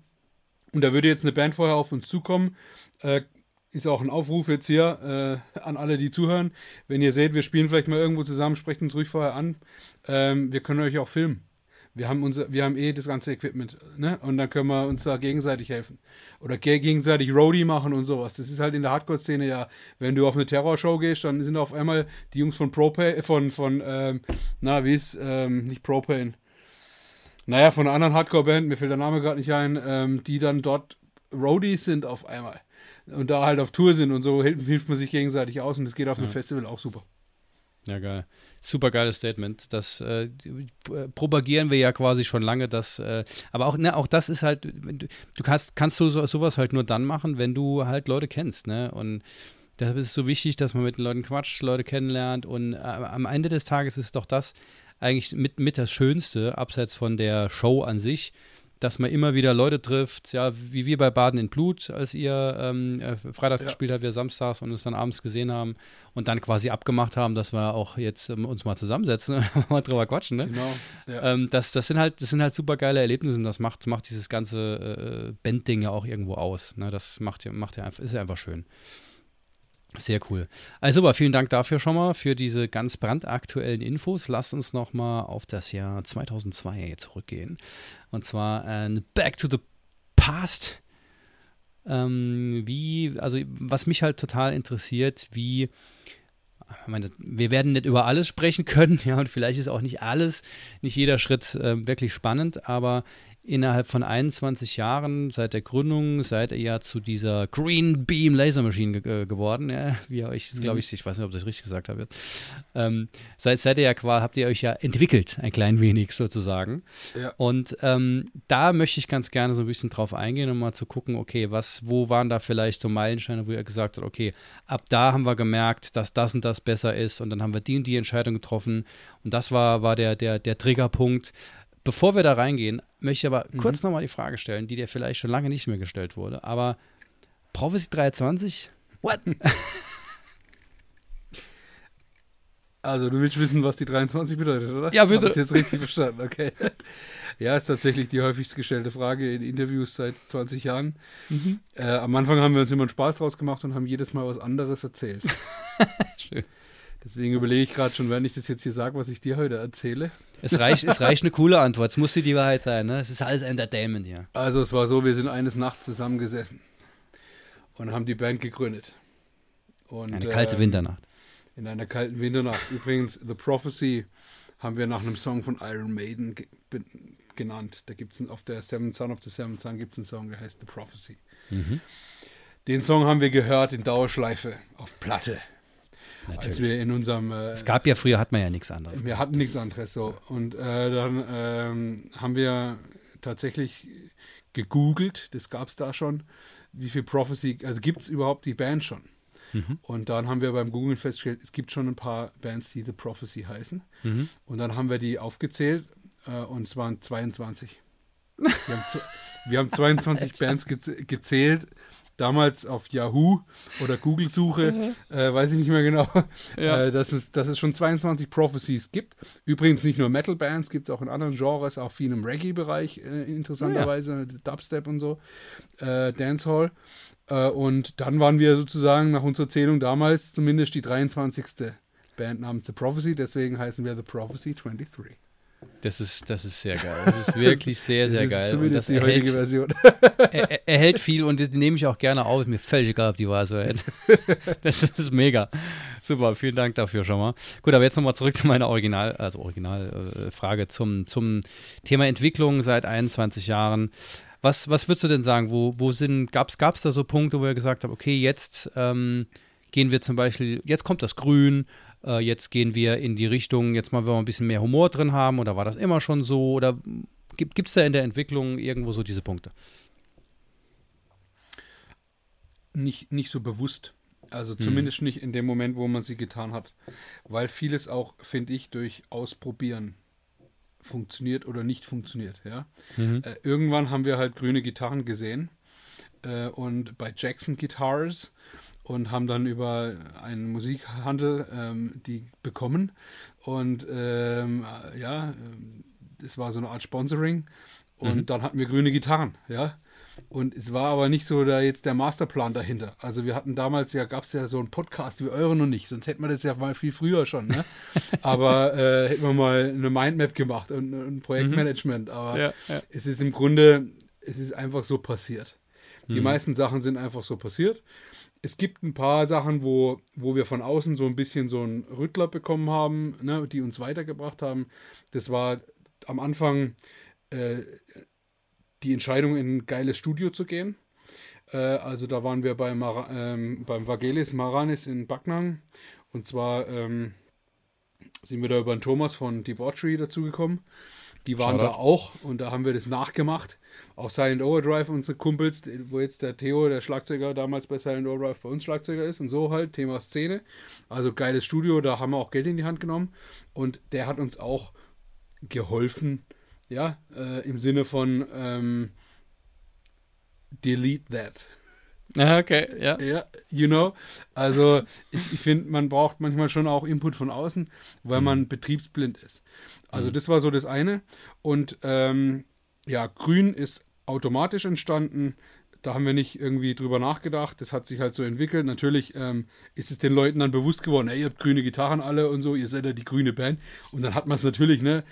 und da würde jetzt eine Band vorher auf uns zukommen, äh, ist auch ein Aufruf jetzt hier äh, an alle, die zuhören. Wenn ihr seht, wir spielen vielleicht mal irgendwo zusammen, sprecht uns ruhig vorher an. Ähm, wir können euch auch filmen. Wir haben, unser, wir haben eh das ganze Equipment, ne? Und dann können wir uns da gegenseitig helfen. Oder ge gegenseitig Roadie machen und sowas. Das ist halt in der Hardcore-Szene ja, wenn du auf eine Terrorshow gehst, dann sind auf einmal die Jungs von Propane, von, von, ähm, na, wie ist, ähm, nicht Propane. Naja, von einer anderen Hardcore-Band, mir fällt der Name gerade nicht ein, ähm, die dann dort Roadies sind auf einmal. Und da halt auf Tour sind und so hilft, hilft man sich gegenseitig aus und das geht auf einem Ja. Festival auch super. Ja, geil. Super geiles Statement. Das äh, propagieren wir ja quasi schon lange. Dass, äh, aber auch, ne, auch das ist halt, du kannst, kannst du so, sowas halt nur dann machen, wenn du halt Leute kennst. Ne? Und deshalb ist es so wichtig, dass man mit den Leuten quatscht, Leute kennenlernt. Und äh, am Ende des Tages ist doch das eigentlich mit, mit das Schönste, abseits von der Show an sich, dass man immer wieder Leute trifft, ja, wie wir bei Baden in Blut, als ihr ähm, äh, freitags Ja. gespielt habt, wir samstags und uns dann abends gesehen haben und dann quasi abgemacht haben, dass wir auch jetzt ähm, uns mal zusammensetzen [laughs] und mal drüber quatschen, ne? Genau. Ja. Ähm, das, das sind halt, das sind halt super geile Erlebnisse und das macht, macht dieses ganze äh, Bandding ja auch irgendwo aus. Ne? Das macht ja, macht ja einfach, ist ja einfach schön. Sehr cool. Also super, vielen Dank dafür schon mal, für diese ganz brandaktuellen Infos. Lasst uns noch mal auf das Jahr 2002 zurückgehen. Und zwar ein Back to the Past. Ähm, wie, also was mich halt total interessiert, wie, meine, wir werden nicht über alles sprechen können, [laughs] ja, und vielleicht ist auch nicht alles, nicht jeder Schritt äh, wirklich spannend, aber innerhalb von 21 Jahren seit der Gründung seid ihr ja zu dieser Green Beam Lasermaschine ge äh, geworden, ja, wie ihr euch, glaube ich, ich weiß nicht, ob ich das richtig gesagt habe. Ähm, seit, seid ihr ja quasi, habt ihr euch ja entwickelt, ein klein wenig sozusagen. Ja. Und ähm, da möchte ich ganz gerne so ein bisschen drauf eingehen, um mal zu gucken, okay, was, wo waren da vielleicht so Meilensteine, wo ihr gesagt habt, okay, ab da haben wir gemerkt, dass das und das besser ist und dann haben wir die und die Entscheidung getroffen und das war, war der, der, der Triggerpunkt. Bevor wir da reingehen, möchte ich aber mhm. kurz nochmal die Frage stellen, die dir vielleicht schon lange nicht mehr gestellt wurde. Aber Prophecy 320? What? [laughs] Also, du willst wissen, was die 23 bedeutet, oder? Ja, bitte. Hab ich jetzt richtig verstanden, okay. [laughs] Ja, ist tatsächlich die häufigst gestellte Frage in Interviews seit 20 Jahren. Mhm. Äh, am Anfang haben wir uns immer einen Spaß draus gemacht und haben jedes Mal was anderes erzählt. [laughs] Schön. Deswegen überlege ich gerade schon, wenn ich das jetzt hier sage, was ich dir heute erzähle. Es reicht, es reicht eine coole Antwort. Es muss die Wahrheit sein. Ne? Es ist alles Entertainment hier. Also es war so, wir sind eines Nachts zusammengesessen und haben die Band gegründet. Und, eine kalte ähm, Winternacht. In einer kalten Winternacht. Übrigens, The Prophecy haben wir nach einem Song von Iron Maiden ge genannt. Da gibt es auf der Seventh Son of the Seventh Son gibt es einen Song, der heißt The Prophecy. Mhm. Den Song haben wir gehört in Dauerschleife auf Platte. Natürlich. Als wir in unserem. Äh, es gab ja früher, hat man ja nichts anderes. Wir hatten nichts anderes so. Und äh, dann ähm, haben wir tatsächlich gegoogelt, das gab es da schon, wie viel Prophecy, also gibt es überhaupt die Band schon? Mhm. Und dann haben wir beim Googlen festgestellt, es gibt schon ein paar Bands, die The Prophecy heißen. Mhm. Und dann haben wir die aufgezählt äh, und es waren 22. Wir haben, wir haben [laughs] 22 Bands gezählt damals auf Yahoo oder Google-Suche, mhm. äh, weiß ich nicht mehr genau, [laughs] ja. äh, dass, es, dass es schon 22 Prophecies gibt. Übrigens nicht nur Metal-Bands, gibt es auch in anderen Genres, auch viel im Reggae-Bereich, äh, interessanterweise, ja. Dubstep und so, äh, Dancehall. Äh, und dann waren wir sozusagen nach unserer Zählung damals zumindest die 23. Band namens The Prophecy, deswegen heißen wir The Prophecy 23. Das ist, das ist sehr geil. Das ist [laughs] wirklich sehr, sehr das geil. Zumindest und das die heutige Version. [laughs] Er, er, hält viel und das nehme ich auch gerne auf. Ist mir völlig egal, ob die war so hält. Das ist mega. Super, vielen Dank dafür schon mal. Gut, aber jetzt nochmal zurück zu meiner Original, also Originalfrage äh, zum, zum Thema Entwicklung seit 21 Jahren. Was, was würdest du denn sagen? Wo, wo sind, gab es da so Punkte, wo ihr gesagt habt, okay, jetzt ähm, gehen wir zum Beispiel, jetzt kommt das Grün, äh, jetzt gehen wir in die Richtung, jetzt mal, wenn wir ein bisschen mehr Humor drin haben, oder war das immer schon so? Oder gibt es da in der Entwicklung irgendwo so diese Punkte? Nicht, nicht so bewusst. Also hm. zumindest hm. nicht in dem Moment, wo man sie getan hat. Weil vieles auch, finde ich, durch Ausprobieren funktioniert oder nicht funktioniert. Ja? Mhm. Äh, irgendwann haben wir halt grüne Gitarren gesehen äh, und bei Jackson Guitars und haben dann über einen Musikhandel ähm, die bekommen. Und ähm, ja, es war so eine Art Sponsoring. Und mhm. dann hatten wir grüne Gitarren, ja. Und es war aber nicht so da jetzt der Masterplan dahinter. Also wir hatten damals ja, gab es ja so einen Podcast wie eure noch nicht, sonst hätten wir das ja mal viel früher schon, ne? [laughs] aber äh, hätten wir mal eine Mindmap gemacht und ein Projektmanagement. Mhm. Aber ja, ja. es ist im Grunde, es ist einfach so passiert. Die mhm. meisten Sachen sind einfach so passiert es gibt ein paar Sachen, wo, wo wir von außen so ein bisschen so einen Rüttler bekommen haben, ne, die uns weitergebracht haben. Das war am Anfang äh, die Entscheidung, in ein geiles Studio zu gehen. Äh, also da waren wir bei Mar ähm, beim Vagelis Maranis in Backnang. Und zwar ähm, sind wir da über den Thomas von Debauchery dazugekommen. Die waren Shoutout. da auch und da haben wir das nachgemacht. Auch Silent Overdrive, unsere Kumpels, wo jetzt der Theo, der Schlagzeuger, damals bei Silent Overdrive bei uns Schlagzeuger ist und so halt, Thema Szene. Also geiles Studio, da haben wir auch Geld in die Hand genommen und der hat uns auch geholfen, ja, äh, im Sinne von ähm, delete that. [laughs] Ah, okay, ja. Ja, you know. Also ich, ich finde, man braucht manchmal schon auch Input von außen, weil mhm. man betriebsblind ist. Also mhm. das war so das eine. Und ähm, ja, Grün ist automatisch entstanden. Da haben wir nicht irgendwie drüber nachgedacht. Das hat sich halt so entwickelt. Natürlich ähm, ist es den Leuten dann bewusst geworden, ey, ihr habt grüne Gitarren alle und so, ihr seid ja die grüne Band. Und dann hat man es natürlich, ne?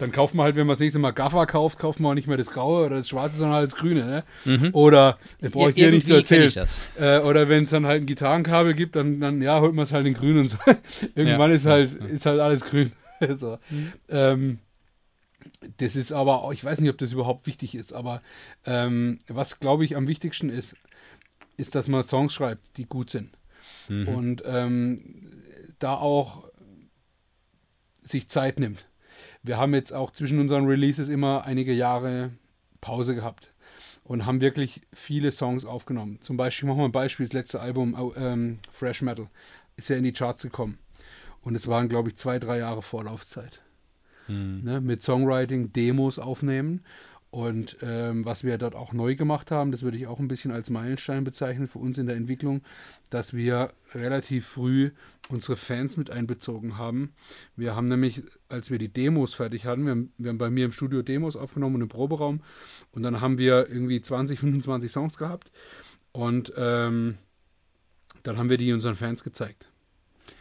Dann kauft man halt, wenn man das nächste Mal Gaffer kauft, kauft man auch nicht mehr das Graue oder das Schwarze, sondern halt das Grüne, ne? Mhm. Oder, das brauche ich dir nicht zu erzählen. Äh, oder wenn es dann halt ein Gitarrenkabel gibt, dann, dann ja, holt man es halt in Grün und so. [laughs] Irgendwann ja. ist halt, ist halt alles grün. [laughs] so. Mhm. Ähm, Das ist aber, auch- ich weiß nicht, ob das überhaupt wichtig ist, aber ähm, was, glaube ich, am wichtigsten ist, ist, dass man Songs schreibt, die gut sind. Und ähm, da auch sich Zeit nimmt. Wir haben jetzt auch zwischen unseren Releases immer einige Jahre Pause gehabt und haben wirklich viele Songs aufgenommen. Zum Beispiel, machen wir ein Beispiel, das letzte Album, ähm, Fresh Metal, ist ja in die Charts gekommen. Und es waren, glaube ich, zwei, drei Jahre Vorlaufzeit. Ne, mit Songwriting, Demos aufnehmen. Und ähm, was wir dort auch neu gemacht haben, das würde ich auch ein bisschen als Meilenstein bezeichnen für uns in der Entwicklung, dass wir relativ früh unsere Fans mit einbezogen haben. Wir haben nämlich, als wir die Demos fertig hatten, wir haben, wir haben bei mir im Studio Demos aufgenommen und im Proberaum und dann haben wir irgendwie 20, 25 Songs gehabt und ähm, dann haben wir die unseren Fans gezeigt.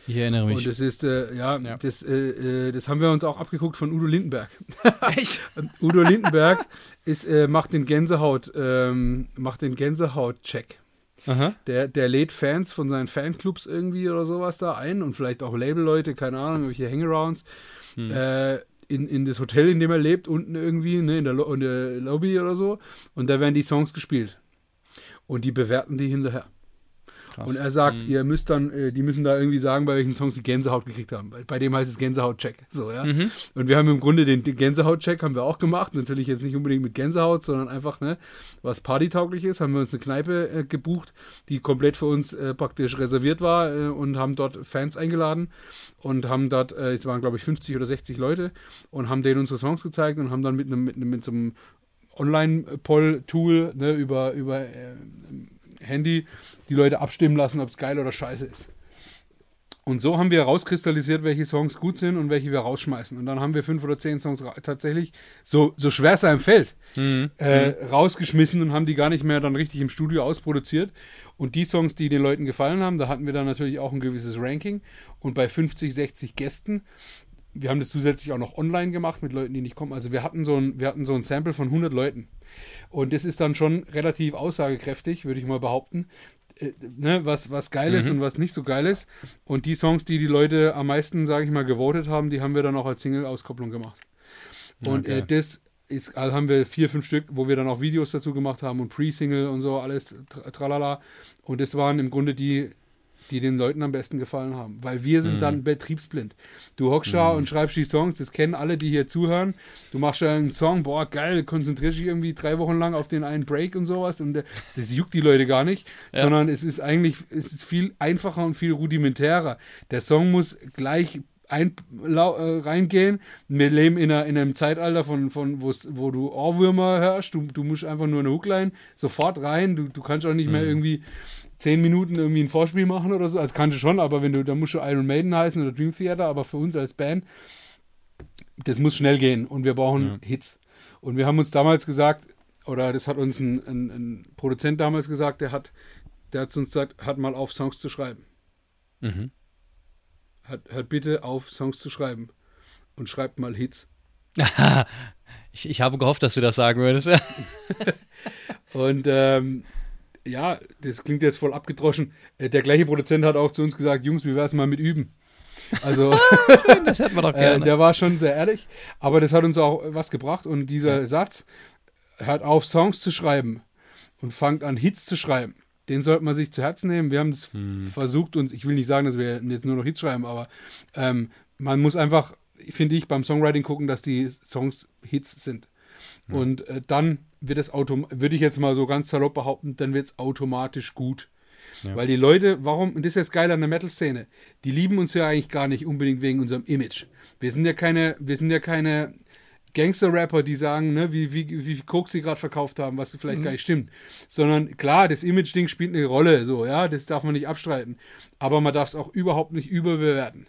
Ich erinnere Und mich. das ist, äh, ja, Ja. Das, äh, äh, das haben wir uns auch abgeguckt von Udo Lindenberg. [laughs] Echt? Udo Lindenberg ist, äh, macht den Gänsehaut, ähm, macht den Gänsehaut-Check. Aha. Der, der lädt Fans von seinen Fanclubs irgendwie oder sowas da ein und vielleicht auch Labelleute, keine Ahnung, irgendwelche Hangarounds, Hm. äh, in, in das Hotel, in dem er lebt, unten irgendwie, ne, in, der in der Lobby oder so. Und da werden die Songs gespielt. Und die bewerten die hinterher. Krass. Und er sagt, Mhm. ihr müsst dann, äh, die müssen da irgendwie sagen, bei welchen Songs sie Gänsehaut gekriegt haben. Bei, bei dem heißt es Gänsehaut-Check. So, ja. Mhm. Und wir haben im Grunde den, den Gänsehaut-Check haben wir auch gemacht. Natürlich jetzt nicht unbedingt mit Gänsehaut, sondern einfach, ne, was partytauglich ist. Haben wir uns eine Kneipe äh, gebucht, die komplett für uns äh, praktisch reserviert war äh, und haben dort Fans eingeladen und haben dort, äh, es waren glaube ich 50 oder 60 Leute und haben denen unsere Songs gezeigt und haben dann mit einem, mit, einem- mit so einem Online-Poll-Tool ne, über, über Handy die Leute abstimmen lassen, ob es geil oder scheiße ist. Und so haben wir herauskristallisiert, welche Songs gut sind und welche wir rausschmeißen. Und dann haben wir fünf oder zehn Songs tatsächlich, so, so schwer es einem fällt, Mhm. äh, rausgeschmissen und haben die gar nicht mehr dann richtig im Studio ausproduziert. Und die Songs, die den Leuten gefallen haben, da hatten wir dann natürlich auch ein gewisses Ranking. Und bei 50, 60 Gästen, wir haben das zusätzlich auch noch online gemacht mit Leuten, die nicht kommen. Also wir hatten so ein, wir hatten so ein Sample von 100 Leuten. Und das ist dann schon relativ aussagekräftig, würde ich mal behaupten. Äh, ne, was, was geil ist Mhm. und was nicht so geil ist. Und die Songs, die die Leute am meisten, sage ich mal, gewotet haben, die haben wir dann auch als Single-Auskopplung gemacht. Und Okay. äh, das ist, also haben wir vier, fünf Stück, wo wir dann auch Videos dazu gemacht haben und Pre-Single und so, alles tra- tralala. Und das waren im Grunde die, die den Leuten am besten gefallen haben. Weil wir sind Mhm. dann betriebsblind. Du hockst da und schreibst die Songs, das kennen alle, die hier zuhören. Du machst einen Song, boah, geil, konzentrierst dich irgendwie drei Wochen lang auf den einen Break und sowas. Und äh, das juckt die Leute gar nicht, Ja. sondern es ist eigentlich, es ist viel einfacher und viel rudimentärer. Der Song muss gleich ein, äh, reingehen. Wir leben in, einer, in einem Zeitalter, von, von wo du Ohrwürmer hörst. Du, du musst einfach nur eine Hookline sofort rein. Du, du kannst auch nicht mehr irgendwie zehn Minuten irgendwie ein Vorspiel machen oder so. Also kannst du schon, aber wenn du, da musst du Iron Maiden heißen oder Dream Theater, aber für uns als Band, das muss schnell gehen und wir brauchen Ja. Hits. Und wir haben uns damals gesagt, oder das hat uns ein, ein, ein Produzent damals gesagt, der hat, der hat zu uns gesagt, hat mal auf Songs zu schreiben. Mhm. Hört, hört bitte auf, Songs zu schreiben. Und schreibt mal Hits. [laughs] ich, ich habe gehofft, dass du das sagen würdest. [laughs] Und ähm, ja, das klingt jetzt voll abgedroschen. Äh, Der gleiche Produzent hat auch zu uns gesagt, Jungs, wie wär's mal mit üben? Also [laughs] Das hätten wir doch [laughs] äh, gerne. der war schon sehr ehrlich, aber das hat uns auch was gebracht. Und dieser Satz, hört auf, Songs zu schreiben und fangt an, Hits zu schreiben. Den sollte man sich zu Herzen nehmen. Wir haben das Hm. versucht und ich will nicht sagen, dass wir jetzt nur noch Hits schreiben, aber ähm, man muss einfach, finde ich, beim Songwriting gucken, dass die Songs Hits sind. Und äh, dann wird es automatisch, würde ich jetzt mal so ganz salopp behaupten, dann wird es automatisch gut. Ja. Weil die Leute, warum, und das ist das Geile an der Metal-Szene, die lieben uns ja eigentlich gar nicht unbedingt wegen unserem Image. Wir sind ja keine, wir sind ja keine Gangster-Rapper, die sagen, ne, wie, wie, wie viel Koks sie gerade verkauft haben, was vielleicht gar nicht stimmt. Sondern klar, das Image-Ding spielt eine Rolle, so, ja, das darf man nicht abstreiten. Aber man darf es auch überhaupt nicht überbewerten.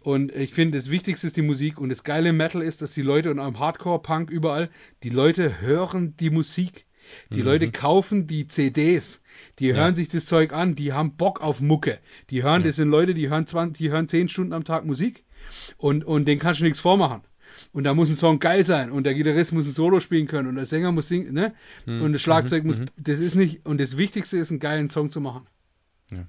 Und ich finde, das Wichtigste ist die Musik. Und das geile Metal ist, dass die Leute und am Hardcore, Punk, überall, die Leute hören die Musik. Die Leute kaufen die CDs. Die hören sich das Zeug an. Die haben Bock auf Mucke. Die hören, das sind Leute, die hören, 20, die hören 10 Stunden am Tag Musik. Und, und denen kannst du nichts vormachen. Und da muss ein Song geil sein. Und der Gitarrist muss ein Solo spielen können. Und der Sänger muss singen, ne? Und das Schlagzeug muss, das ist nicht, und das Wichtigste ist, einen geilen Song zu machen. Ja.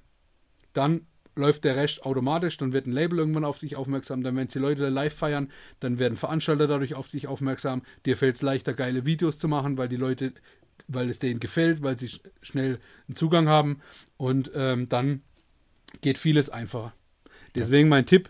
Dann läuft der Rest automatisch, dann wird ein Label irgendwann auf dich aufmerksam, dann werden die Leute live feiern, dann werden Veranstalter dadurch auf dich aufmerksam, dir fällt es leichter, geile Videos zu machen, weil die Leute, weil es denen gefällt, weil sie schnell einen Zugang haben. Und ähm, dann geht vieles einfacher. Deswegen mein Tipp,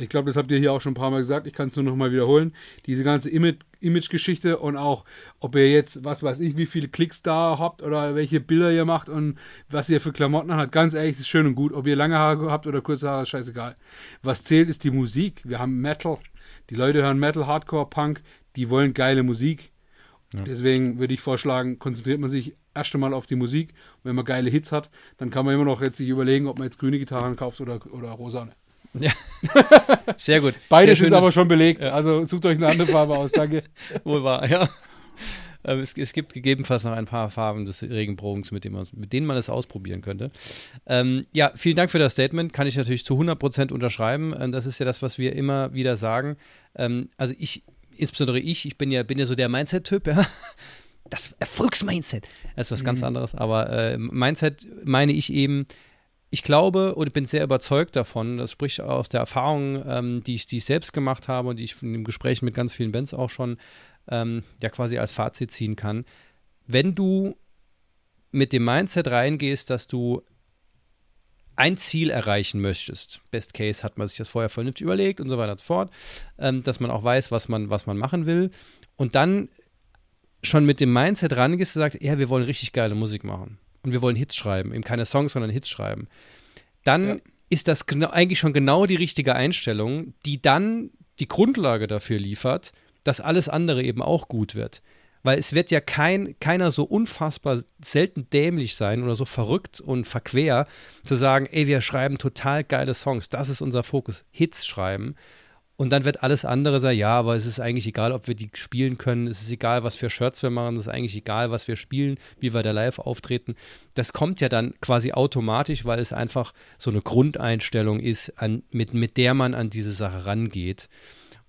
ich glaube, das habt ihr hier auch schon ein paar Mal gesagt, ich kann es nur noch mal wiederholen, diese ganze Image-Geschichte und auch, ob ihr jetzt, was weiß ich, wie viele Klicks da habt oder welche Bilder ihr macht und was ihr für Klamotten habt, ganz ehrlich, ist schön und gut. Ob ihr lange Haare habt oder kurze Haare, ist scheißegal. Was zählt, ist die Musik. Wir haben Metal, die Leute hören Metal, Hardcore, Punk, die wollen geile Musik. Ja. Deswegen würde ich vorschlagen, konzentriert man sich erst einmal auf die Musik. Und wenn man geile Hits hat, dann kann man immer noch jetzt sich überlegen, ob man jetzt grüne Gitarren kauft oder, oder rosane. Ja. [laughs] Sehr gut. Beides Sehr ist aber schon belegt. Ja. Also sucht euch eine andere Farbe aus. Danke. [laughs] Wohl wahr, ja. Ähm, es, es, gibt gegebenenfalls noch ein paar Farben des Regenbogens, mit, mit denen man es ausprobieren könnte. Ähm, ja, vielen Dank für das Statement. Kann ich natürlich zu 100% unterschreiben. Ähm, das ist ja das, was wir immer wieder sagen. Ähm, also ich, insbesondere ich, ich bin ja, bin ja so der Mindset-Typ, ja. Das Erfolgsmindset. Das ist was mhm. ganz anderes. Aber äh, Mindset meine ich eben, ich glaube und bin sehr überzeugt davon, das spricht aus der Erfahrung, ähm, die, ich, die ich selbst gemacht habe und die ich in dem Gespräch mit ganz vielen Bands auch schon ähm, ja quasi als Fazit ziehen kann. Wenn du mit dem Mindset reingehst, dass du ein Ziel erreichen möchtest, Best Case hat man sich das vorher vernünftig überlegt und so weiter und so fort, ähm, dass man auch weiß, was man, was man machen will und dann schon mit dem Mindset rangehst und sagst, ja, wir wollen richtig geile Musik machen und wir wollen Hits schreiben, eben keine Songs, sondern Hits schreiben, dann ja. ist das genau, eigentlich schon genau die richtige Einstellung, die dann die Grundlage dafür liefert, dass alles andere eben auch gut wird. Weil es wird ja kein, keiner so unfassbar selten dämlich sein oder so verrückt und verquer zu sagen, ey, wir schreiben total geile Songs, das ist unser Fokus, Hits schreiben. Und dann wird alles andere sagen, ja, aber es ist eigentlich egal, ob wir die spielen können, es ist egal, was für Shirts wir machen, es ist eigentlich egal, was wir spielen, wie wir da live auftreten. Das kommt ja dann quasi automatisch, weil es einfach so eine Grundeinstellung ist, an, mit, mit der man an diese Sache rangeht.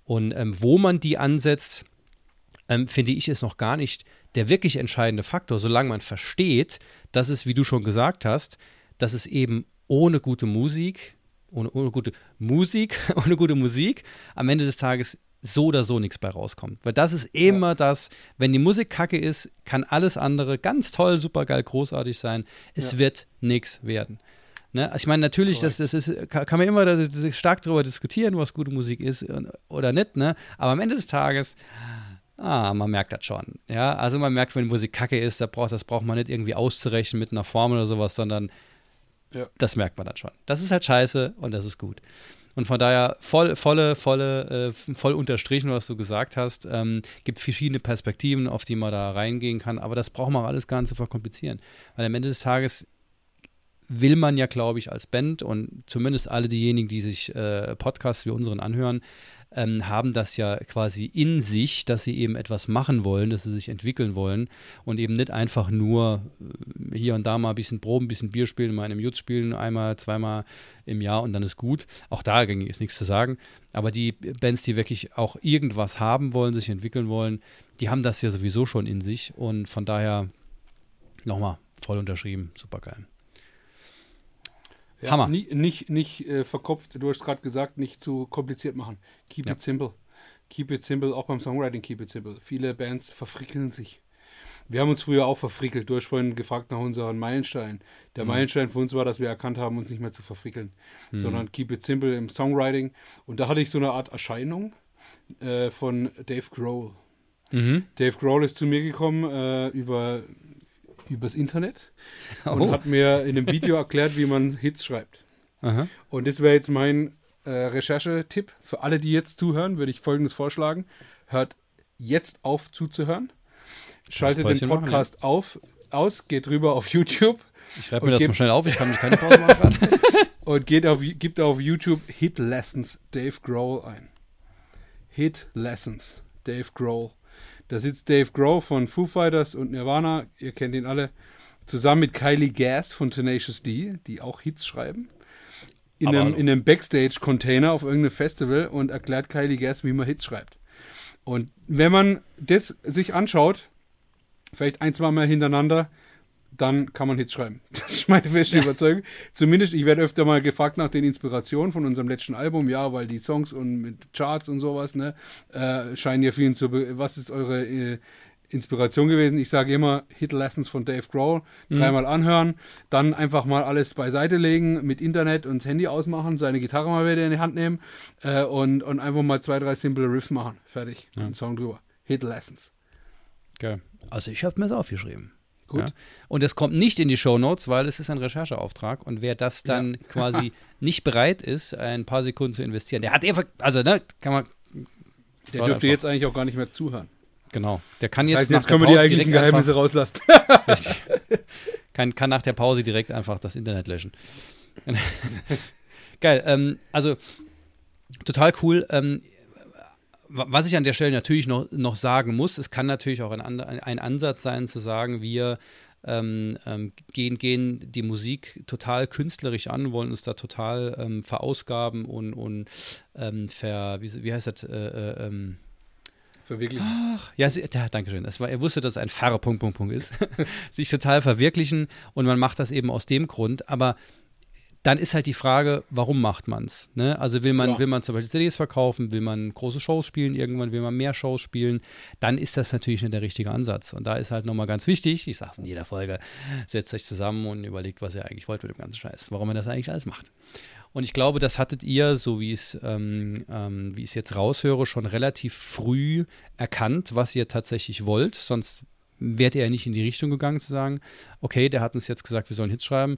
Und ähm, wo man die ansetzt, ähm, finde ich, ist noch gar nicht der wirklich entscheidende Faktor, solange man versteht, dass es, wie du schon gesagt hast, dass es eben ohne gute Musik ohne, ohne gute Musik, [laughs] ohne gute Musik am Ende des Tages so oder so nichts bei rauskommt. Weil das ist immer ja. das, wenn die Musik kacke ist, kann alles andere ganz toll, super geil, großartig sein. Es ja. wird nichts werden. Ne? Ich meine, natürlich, das, das ist, kann man immer da, stark darüber diskutieren, was gute Musik ist oder nicht, ne? Aber am Ende des Tages, ah, man merkt das schon. Ja, also man merkt, wenn Musik kacke ist, da braucht, das braucht man nicht irgendwie auszurechnen mit einer Formel oder sowas, sondern ja. Das merkt man dann schon. Das ist halt scheiße und das ist gut. Und von daher voll, volle, volle, äh, voll unterstrichen, was du gesagt hast. Ähm, gibt verschiedene Perspektiven, auf die man da reingehen kann, aber das braucht man alles gar nicht zu verkomplizieren. Weil am Ende des Tages will man ja, glaube ich, als Band und zumindest alle diejenigen, die sich äh, Podcasts wie unseren anhören, ähm, haben das ja quasi in sich, dass sie eben etwas machen wollen, dass sie sich entwickeln wollen und eben nicht einfach nur äh, hier und da mal ein bisschen proben, ein bisschen Bier spielen, mal in einem Jut spielen, einmal, zweimal im Jahr und dann ist gut. Auch da ist nichts zu sagen. Aber die Bands, die wirklich auch irgendwas haben wollen, sich entwickeln wollen, die haben das ja sowieso schon in sich und von daher nochmal voll unterschrieben, super geil. Ja, Hammer. Nie, nicht nicht äh, verkopft, du hast gerade gesagt, nicht zu kompliziert machen. Keep ja. it simple. Keep it simple, auch beim Songwriting keep it simple. Viele Bands verfrickeln sich. Wir haben uns früher auch verfrickelt. Du hast vorhin gefragt nach unseren Meilenstein. Der mhm. Meilenstein für uns war, dass wir erkannt haben, uns nicht mehr zu verfrickeln, mhm. sondern keep it simple im Songwriting. Und da hatte ich so eine Art Erscheinung äh, von Dave Grohl. Mhm. Dave Grohl ist zu mir gekommen äh, über übers Internet oh. und hat mir in einem Video [laughs] erklärt, wie man Hits schreibt. Aha. Und das wäre jetzt mein äh, Recherchetipp. Für alle, die jetzt zuhören, würde ich folgendes vorschlagen. Hört jetzt auf zuzuhören. Schaltet den Podcast machen, ja. auf, aus, geht rüber auf YouTube. Ich schreibe mir das mal schnell auf, ich kann mich keine [laughs] Pause machen. und geht auf, gibt auf YouTube Hit Lessons Dave Grohl ein. Hit Lessons Dave Grohl. Da sitzt Dave Grohl von Foo Fighters und Nirvana, ihr kennt ihn alle, zusammen mit Kylie Gass von Tenacious D, die auch Hits schreiben, in einem, in einem Backstage-Container auf irgendeinem Festival und erklärt Kylie Gass, wie man Hits schreibt. Und wenn man das sich anschaut, vielleicht ein, zwei Mal hintereinander, dann kann man Hits schreiben. [laughs] Das ist meine feste ja. Überzeugung. Zumindest, ich werde öfter mal gefragt nach den Inspirationen von unserem letzten Album, ja, weil die Songs und mit Charts und sowas, ne, äh, scheinen ja vielen zu. Was ist eure äh, Inspiration gewesen? Ich sage immer Hit Lessons von Dave Grohl, mhm. dreimal mhm. anhören, dann einfach mal alles beiseite legen, mit Internet und das Handy ausmachen, seine Gitarre mal wieder in die Hand nehmen äh, und, und einfach mal zwei, drei simple Riffs machen. Fertig. Ja. Ein Song drüber. Hit Lessons. Geil. Also ich habe mir das aufgeschrieben. Gut. Ja. Und es kommt nicht in die Show Notes, weil es ist ein Rechercheauftrag. Und wer das dann ja. [laughs] quasi nicht bereit ist, ein paar Sekunden zu investieren, der hat einfach, also ne, kann man. Der dürfte jetzt eigentlich auch gar nicht mehr zuhören. Genau. Der kann jetzt. Das heißt, jetzt können wir die eigentlichen Geheimnisse rauslassen. [laughs] [laughs] kann, kann nach der Pause direkt einfach das Internet löschen. Geil. Ähm, also total cool. Ähm, was ich an der Stelle natürlich noch, noch sagen muss, es kann natürlich auch ein, ein Ansatz sein, zu sagen, wir ähm, ähm, gehen, gehen die Musik total künstlerisch an, wollen uns da total ähm, verausgaben und, und ähm, ver, wie, wie heißt das? Äh, äh, ähm, Verwirklichen. Ach, ja, ja, danke schön. war, er wusste, dass es ein Fahrer Punkt, Punkt, Punkt ist. [laughs] sich total verwirklichen und man macht das eben aus dem Grund. Aber dann ist halt die Frage, warum macht man es? Ne? Also will man, will man zum Beispiel CDs verkaufen, will man große Shows spielen, irgendwann will man mehr Shows spielen, dann ist das natürlich nicht der richtige Ansatz. Und da ist halt nochmal ganz wichtig, ich sage es in jeder Folge, setzt euch zusammen und überlegt, was ihr eigentlich wollt mit dem ganzen Scheiß, warum ihr das eigentlich alles macht. Und ich glaube, das hattet ihr, so wie es, ähm, ähm, wie ich es jetzt raushöre, schon relativ früh erkannt, was ihr tatsächlich wollt. Sonst wärt ihr ja nicht in die Richtung gegangen zu sagen, okay, der hat uns jetzt gesagt, wir sollen Hits schreiben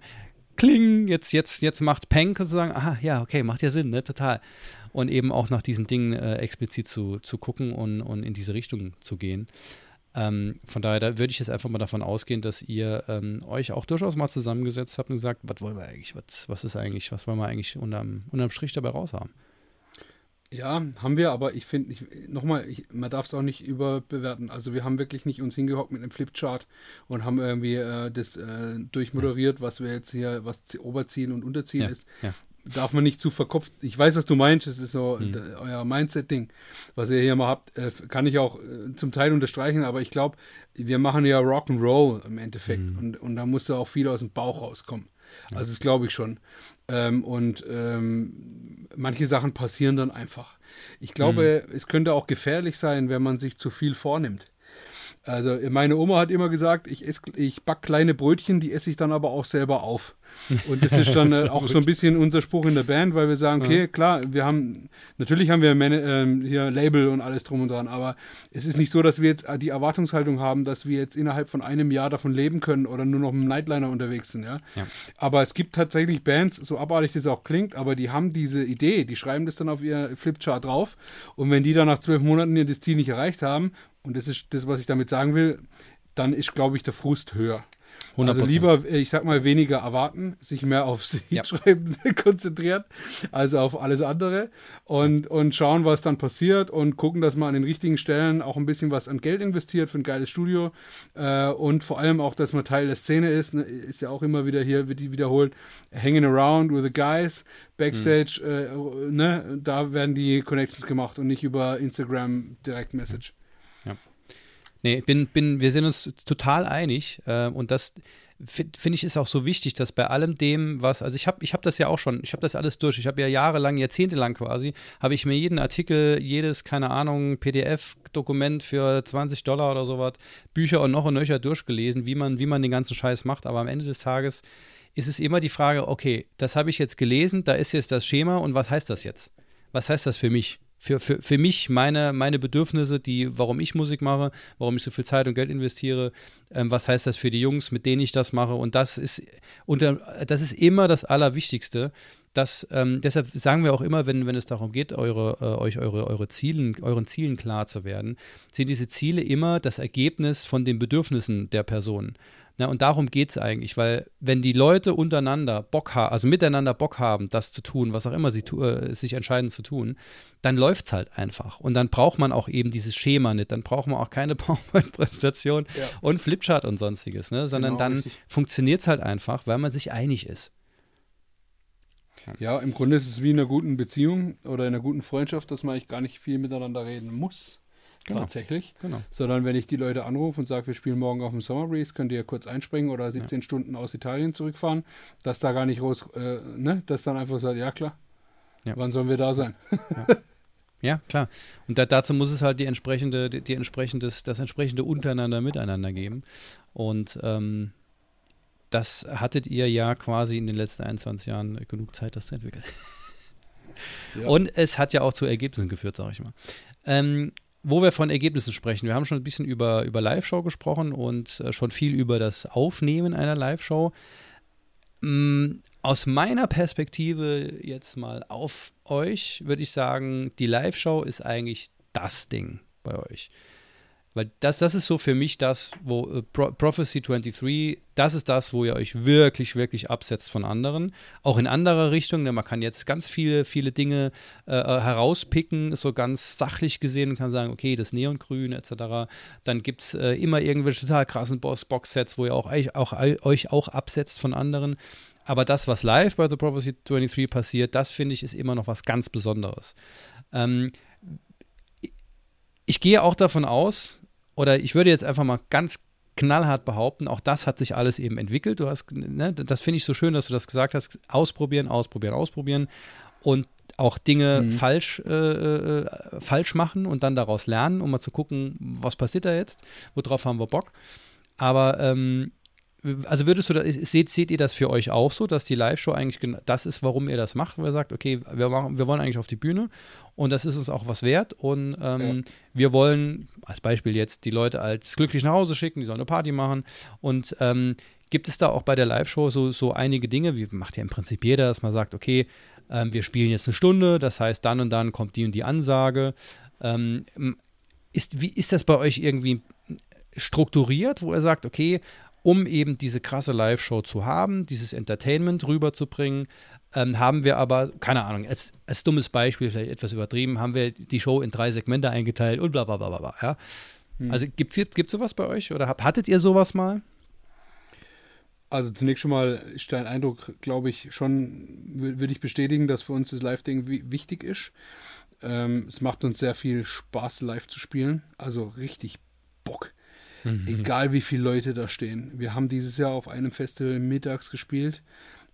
kling, jetzt, jetzt, jetzt macht Pank sozusagen, aha, ja, okay, macht ja Sinn, ne, total. Und eben auch nach diesen Dingen äh, explizit zu, zu gucken und, und in diese Richtung zu gehen. Ähm, von daher da würde ich jetzt einfach mal davon ausgehen, dass ihr ähm, euch auch durchaus mal zusammengesetzt habt und gesagt, was wollen wir eigentlich, was, was ist eigentlich, was wollen wir eigentlich unterm, unterm Strich dabei raushaben? Ja, haben wir, aber ich finde, nochmal, man darf es auch nicht überbewerten. Also wir haben wirklich nicht uns hingehockt mit einem Flipchart und haben irgendwie äh, das äh, durchmoderiert, was wir jetzt hier, was Oberziel und Unterziel ja, ist. Ja. Darf man nicht zu verkopft. Ich weiß, was du meinst, das ist so mhm. euer Mindset-Ding, was ihr hier mal habt, äh, kann ich auch äh, zum Teil unterstreichen, aber ich glaube, wir machen ja Rock'n'Roll im Endeffekt mhm. und, und da muss ja auch viel aus dem Bauch rauskommen. Also das glaube ich schon. Ähm, und ähm, manche Sachen passieren dann einfach. Ich glaube, mhm. es könnte auch gefährlich sein, wenn man sich zu viel vornimmt. Also meine Oma hat immer gesagt, ich, ich back kleine Brötchen, die esse ich dann aber auch selber auf. Und das ist dann [laughs] äh, auch so ein bisschen unser Spruch in der Band, weil wir sagen, okay, klar, wir haben, natürlich haben wir Man äh, hier Label und alles drum und dran, aber es ist nicht so, dass wir jetzt die Erwartungshaltung haben, dass wir jetzt innerhalb von einem Jahr davon leben können oder nur noch mit einem Nightliner unterwegs sind, ja? ja. Aber es gibt tatsächlich Bands, so abartig das auch klingt, aber die haben diese Idee, die schreiben das dann auf ihr Flipchart drauf und wenn die dann nach zwölf Monaten ihr das Ziel nicht erreicht haben, und das ist das, was ich damit sagen will, dann ist, glaube ich, der Frust höher. 100%. Also lieber, ich sag mal, weniger erwarten, sich mehr aufs [laughs] Schreiben ja. konzentrieren, als auf alles andere und, und schauen, was dann passiert und gucken, dass man an den richtigen Stellen auch ein bisschen was an Geld investiert für ein geiles Studio äh, und vor allem auch, dass man Teil der Szene ist, ne, ist ja auch immer wieder hier, wird die wiederholt, hanging around with the guys, backstage, mhm. äh, ne, da werden die Connections gemacht und nicht über Instagram Direct Message. Nee, bin, bin, wir sind uns total einig äh, und das finde ich ist auch so wichtig, dass bei allem dem, was, also ich habe ich hab das ja auch schon, ich habe das alles durch, ich habe ja jahrelang, jahrzehntelang quasi, habe ich mir jeden Artikel, jedes, keine Ahnung, PDF-Dokument für 20 Dollar oder sowas, Bücher und noch und nöcher durchgelesen, wie man, wie man den ganzen Scheiß macht, aber am Ende des Tages ist es immer die Frage, okay, das habe ich jetzt gelesen, da ist jetzt das Schema und was heißt das jetzt? Was heißt das für mich? Für, für, für mich, meine, meine Bedürfnisse, die, warum ich Musik mache, warum ich so viel Zeit und Geld investiere, ähm, was heißt das für die Jungs, mit denen ich das mache. Und das ist, und das ist immer das Allerwichtigste. Das, ähm, deshalb sagen wir auch immer, wenn, wenn es darum geht, eure, äh, euch eure, eure Zielen, euren Zielen klar zu werden, sind diese Ziele immer das Ergebnis von den Bedürfnissen der Person. Na, und darum geht es eigentlich, weil wenn die Leute untereinander Bock haben, also miteinander Bock haben, das zu tun, was auch immer sie äh, sich entscheiden zu tun, dann läuft es halt einfach. Und dann braucht man auch eben dieses Schema nicht. Dann braucht man auch keine [laughs] PowerPoint-Präsentation ja. und Flipchart und sonstiges, ne? sondern genau, dann funktioniert es halt einfach, weil man sich einig ist. Ja, im Grunde ist es wie in einer guten Beziehung oder in einer guten Freundschaft, dass man eigentlich gar nicht viel miteinander reden muss genau. tatsächlich. Genau. Sondern wenn ich die Leute anrufe und sage, wir spielen morgen auf dem Summer Breeze, könnt ihr kurz einspringen oder 17 ja. Stunden aus Italien zurückfahren, dass da gar nicht groß, äh, ne, dass dann einfach sagt, ja klar, ja. wann sollen wir da sein? Ja. Ja, klar. Und da, dazu muss es halt die entsprechende, die, die entsprechendes, das entsprechende untereinander miteinander geben. Und ähm, das hattet ihr ja quasi in den letzten 21 Jahren genug Zeit, das zu entwickeln. Ja. Und es hat ja auch zu Ergebnissen geführt, sage ich mal. Ähm, wo wir von Ergebnissen sprechen, wir haben schon ein bisschen über, über Live-Show gesprochen und äh, schon viel über das Aufnehmen einer Live-Show. Ähm, aus meiner Perspektive jetzt mal auf euch, würde ich sagen, die Live-Show ist eigentlich das Ding bei euch. Weil das, das ist so für mich das, wo äh, Pro Prophecy 23, das ist das, wo ihr euch wirklich, wirklich absetzt von anderen. Auch in anderer Richtung, denn man kann jetzt ganz viele, viele Dinge äh, äh herauspicken, so ganz sachlich gesehen und kann sagen, okay, das Neongrün etc. Dann gibt es äh, immer irgendwelche total krassen Box-Sets, wo ihr auch, auch, euch auch absetzt von anderen. Aber das, was live bei The Prophecy 23 passiert, das finde ich, ist immer noch was ganz Besonderes. Ähm, ich gehe auch davon aus, oder ich würde jetzt einfach mal ganz knallhart behaupten, auch das hat sich alles eben entwickelt. Du hast, ne, das finde ich so schön, dass du das gesagt hast. Ausprobieren, ausprobieren, ausprobieren und auch Dinge mhm. falsch, äh, äh, falsch machen und dann daraus lernen, um mal zu gucken, was passiert da jetzt, worauf haben wir Bock. Aber ähm, also würdest du, seht, seht ihr das für euch auch so, dass die Live-Show eigentlich das ist, warum ihr das macht, wo ihr sagt, okay, wir, machen, wir wollen eigentlich auf die Bühne und das ist uns auch was wert und ähm, ja. wir wollen, als Beispiel jetzt, die Leute als glücklich nach Hause schicken, die sollen eine Party machen und ähm, gibt es da auch bei der Live-Show so, so einige Dinge, wie macht ja im Prinzip jeder, dass man sagt, okay, ähm, wir spielen jetzt eine Stunde, das heißt, dann und dann kommt die und die Ansage. Ähm, ist, wie, ist das bei euch irgendwie strukturiert, wo er sagt, okay, um eben diese krasse Live-Show zu haben, dieses Entertainment rüberzubringen, ähm, haben wir aber, keine Ahnung, als, als dummes Beispiel, vielleicht etwas übertrieben, haben wir die Show in drei Segmente eingeteilt und bla bla bla bla. Ja? Hm. Also gibt es sowas bei euch oder hab, hattet ihr sowas mal? Also zunächst schon mal ist dein Eindruck, glaube ich, schon, würde ich bestätigen, dass für uns das Live-Ding wichtig ist. Ähm, es macht uns sehr viel Spaß, live zu spielen. Also richtig Bock. Mhm. Egal wie viele Leute da stehen. Wir haben dieses Jahr auf einem Festival mittags gespielt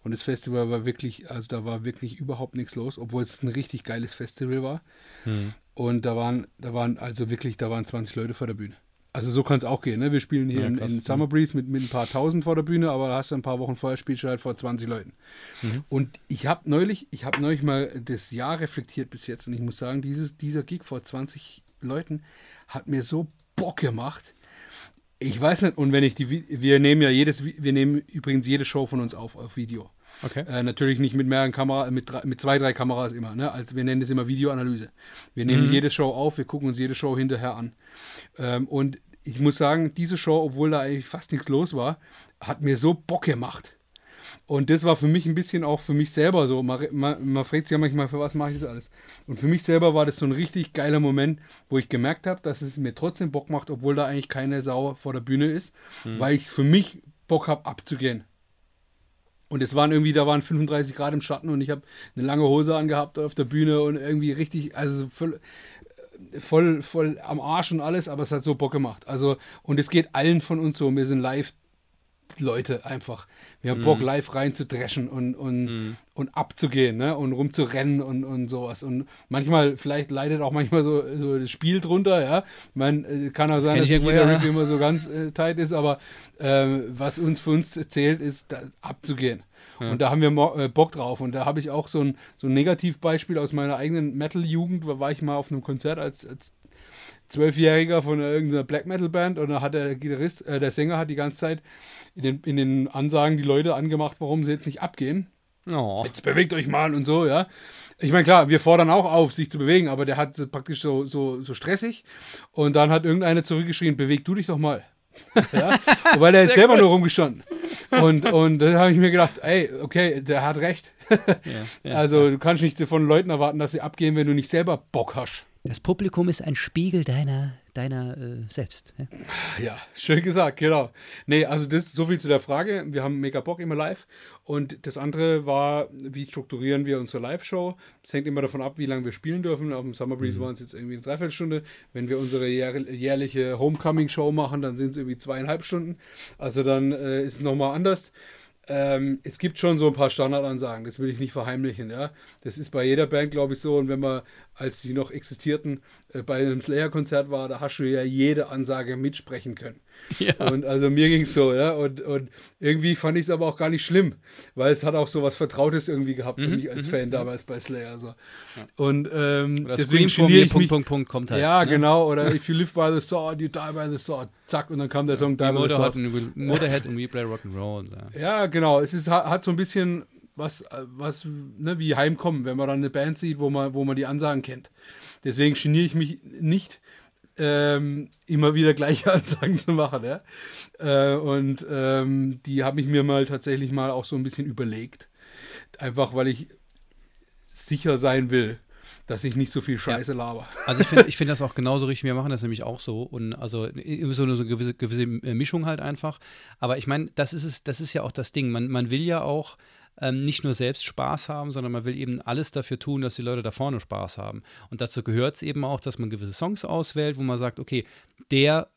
und das Festival war wirklich, also da war wirklich überhaupt nichts los, obwohl es ein richtig geiles Festival war. Mhm. Und da waren, da waren also wirklich, da waren 20 Leute vor der Bühne. Also so kann es auch gehen. Ne? Wir spielen hier ja, in, in, Summer Breeze mit, mit ein paar tausend vor der Bühne, aber hast du ein paar Wochen vorher spielst du halt vor 20 Leuten. Mhm. Und ich habe neulich, ich habe neulich mal das Jahr reflektiert bis jetzt und ich muss sagen, dieses, dieser Gig vor 20 Leuten hat mir so Bock gemacht. Ich weiß nicht, und wenn ich die, wir nehmen ja jedes, wir nehmen übrigens jede Show von uns auf, auf Video. Okay. Äh, natürlich nicht mit mehreren Kameras, mit, mit zwei, drei Kameras immer. Ne? Also wir nennen das immer Videoanalyse. Wir nehmen mhm. jede Show auf, wir gucken uns jede Show hinterher an. Ähm, und ich muss sagen, diese Show, obwohl da eigentlich fast nichts los war, hat mir so Bock gemacht. Und das war für mich ein bisschen auch für mich selber so. Man, man, man fragt sich ja manchmal, für was mache ich das alles? Und für mich selber war das so ein richtig geiler Moment, wo ich gemerkt habe, dass es mir trotzdem Bock macht, obwohl da eigentlich keine Sau vor der Bühne ist, mhm. weil ich für mich Bock habe, abzugehen. Und es waren irgendwie, da waren 35 Grad im Schatten und ich habe eine lange Hose angehabt auf der Bühne und irgendwie richtig, also voll, voll, voll am Arsch und alles, aber es hat so Bock gemacht. Also, und es geht allen von uns so. Wir sind live Leute einfach. Wir haben mhm. Bock, live rein zu dreschen und, und, mhm. und abzugehen, ne? Und rumzurennen und, und sowas. Und manchmal, vielleicht leidet auch manchmal so, so das Spiel drunter, ja. Meine, äh, kann auch sein, dass jeder ja. Riff immer so ganz äh, tight ist, aber äh, was uns für uns zählt, ist abzugehen. Ja. Und da haben wir äh, Bock drauf. Und da habe ich auch so ein, so ein Negativbeispiel aus meiner eigenen Metal-Jugend. Da war ich mal auf einem Konzert als, als Zwölfjähriger von irgendeiner Black Metal Band und da hat der Gitarrist, äh, der Sänger hat die ganze Zeit in den, in den Ansagen die Leute angemacht, warum sie jetzt nicht abgehen. Oh. Jetzt bewegt euch mal und so, ja. Ich meine, klar, wir fordern auch auf, sich zu bewegen, aber der hat praktisch so, so, so stressig. Und dann hat irgendeiner zurückgeschrien, beweg du dich doch mal. [laughs] ja? Weil er ist selber gut. nur rumgestanden. Und, und da habe ich mir gedacht, ey, okay, der hat recht. ja, [laughs] ja, also du kannst nicht von Leuten erwarten, dass sie abgehen, wenn du nicht selber Bock hast. Das Publikum ist ein Spiegel deiner, deiner äh, selbst. Ja? ja? schön gesagt, genau. Nee, also das so viel zu der Frage. Wir haben mega Bock immer live. Und das andere war, wie strukturieren wir unsere Live-Show? Es hängt immer davon ab, wie lange wir spielen dürfen. Auf dem Summer Breeze mhm. waren es jetzt irgendwie eine Dreiviertelstunde. Wenn wir unsere jährliche Homecoming-Show machen, dann sind es irgendwie zweieinhalb Stunden. Also dann äh, ist es nochmal anders. Ähm, es gibt schon so ein paar Standardansagen, das will ich nicht verheimlichen. Ja? Das ist bei jeder Band, glaube ich, so. Und wenn man, als die noch existierten, äh, bei einem Slayer-Konzert war, da hast du ja jede Ansage mitsprechen können. [laughs] Ja. Und also mir ging es so, ja. Und, und irgendwie fand ich es aber auch gar nicht schlimm, weil es hat auch so was Vertrautes irgendwie gehabt für mhm, mich als mhm, Fan mhm. damals bei Slayer. So. Ja. Und ähm, oder deswegen geniere ich mich. Punkt, Punkt, kommt halt. Ja, ne? genau. Oder [laughs] if you live by the sword, you die by the sword. Zack, und dann kam der Song Die by the sword. Motorhead und We Play Rock'n'Roll. Ja. ja, genau. Es ist, hat so ein bisschen was, was ne, wie Heimkommen, wenn man dann eine Band sieht, wo man, wo man die Ansagen kennt. Deswegen geniere ich mich nicht, ähm, immer wieder gleiche [laughs] Ansagen zu machen. Ja? Äh, und ähm, die habe ich mir mal tatsächlich mal auch so ein bisschen überlegt. Einfach weil ich sicher sein will, dass ich nicht so viel Scheiße ja. laber. [laughs] Also ich finde ich find das auch genauso richtig. Wir machen das nämlich auch so. Und also so eine, so eine gewisse, gewisse Mischung halt einfach. Aber ich meine, das ist es, das ist ja auch das Ding. Man, man will ja auch ähm, nicht nur selbst Spaß haben, sondern man will eben alles dafür tun, dass die Leute da vorne Spaß haben. Und dazu gehört es eben auch, dass man gewisse Songs auswählt, wo man sagt, okay, der,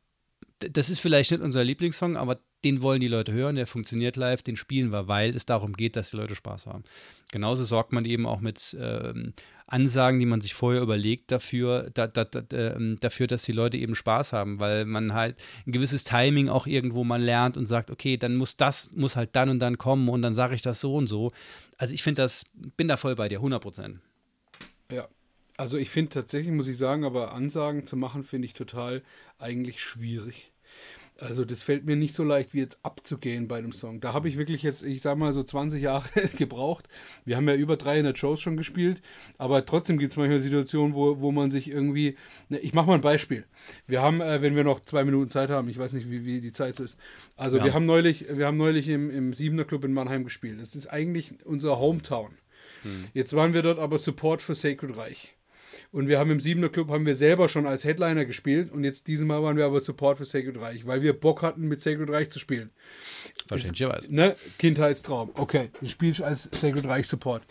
das ist vielleicht nicht unser Lieblingssong, aber den wollen die Leute hören, der funktioniert live, den spielen wir, weil es darum geht, dass die Leute Spaß haben. Genauso sorgt man eben auch mit ähm, Ansagen, die man sich vorher überlegt, dafür, da, da, da, ähm, dafür, dass die Leute eben Spaß haben, weil man halt ein gewisses Timing auch irgendwo mal lernt und sagt, okay, dann muss das, muss halt dann und dann kommen und dann sage ich das so und so. Also ich finde das, bin da voll bei dir, 100 Prozent. Also ich finde tatsächlich, muss ich sagen, aber Ansagen zu machen, finde ich total eigentlich schwierig. Also das fällt mir nicht so leicht, wie jetzt abzugehen bei einem Song. Da habe ich wirklich jetzt, ich sage mal so 20 Jahre [laughs] gebraucht. Wir haben ja über 300 Shows schon gespielt, aber trotzdem gibt es manchmal Situationen, wo, wo man sich irgendwie, ne, ich mache mal ein Beispiel. Wir haben, äh, wenn wir noch zwei Minuten Zeit haben, ich weiß nicht, wie, wie die Zeit so ist. Also ja. wir haben neulich, wir haben neulich im, im Siebener Club in Mannheim gespielt. Das ist eigentlich unser Hometown. Hm. Jetzt waren wir dort aber Support für Sacred Reich. Und wir haben im Siebener Club haben wir selber schon als Headliner gespielt und jetzt dieses Mal waren wir aber Support für Sacred Reich, weil wir Bock hatten, mit Sacred Reich zu spielen. Verständlicherweise. Ne? Kindheitstraum. Okay, du spielst als Sacred Reich Support.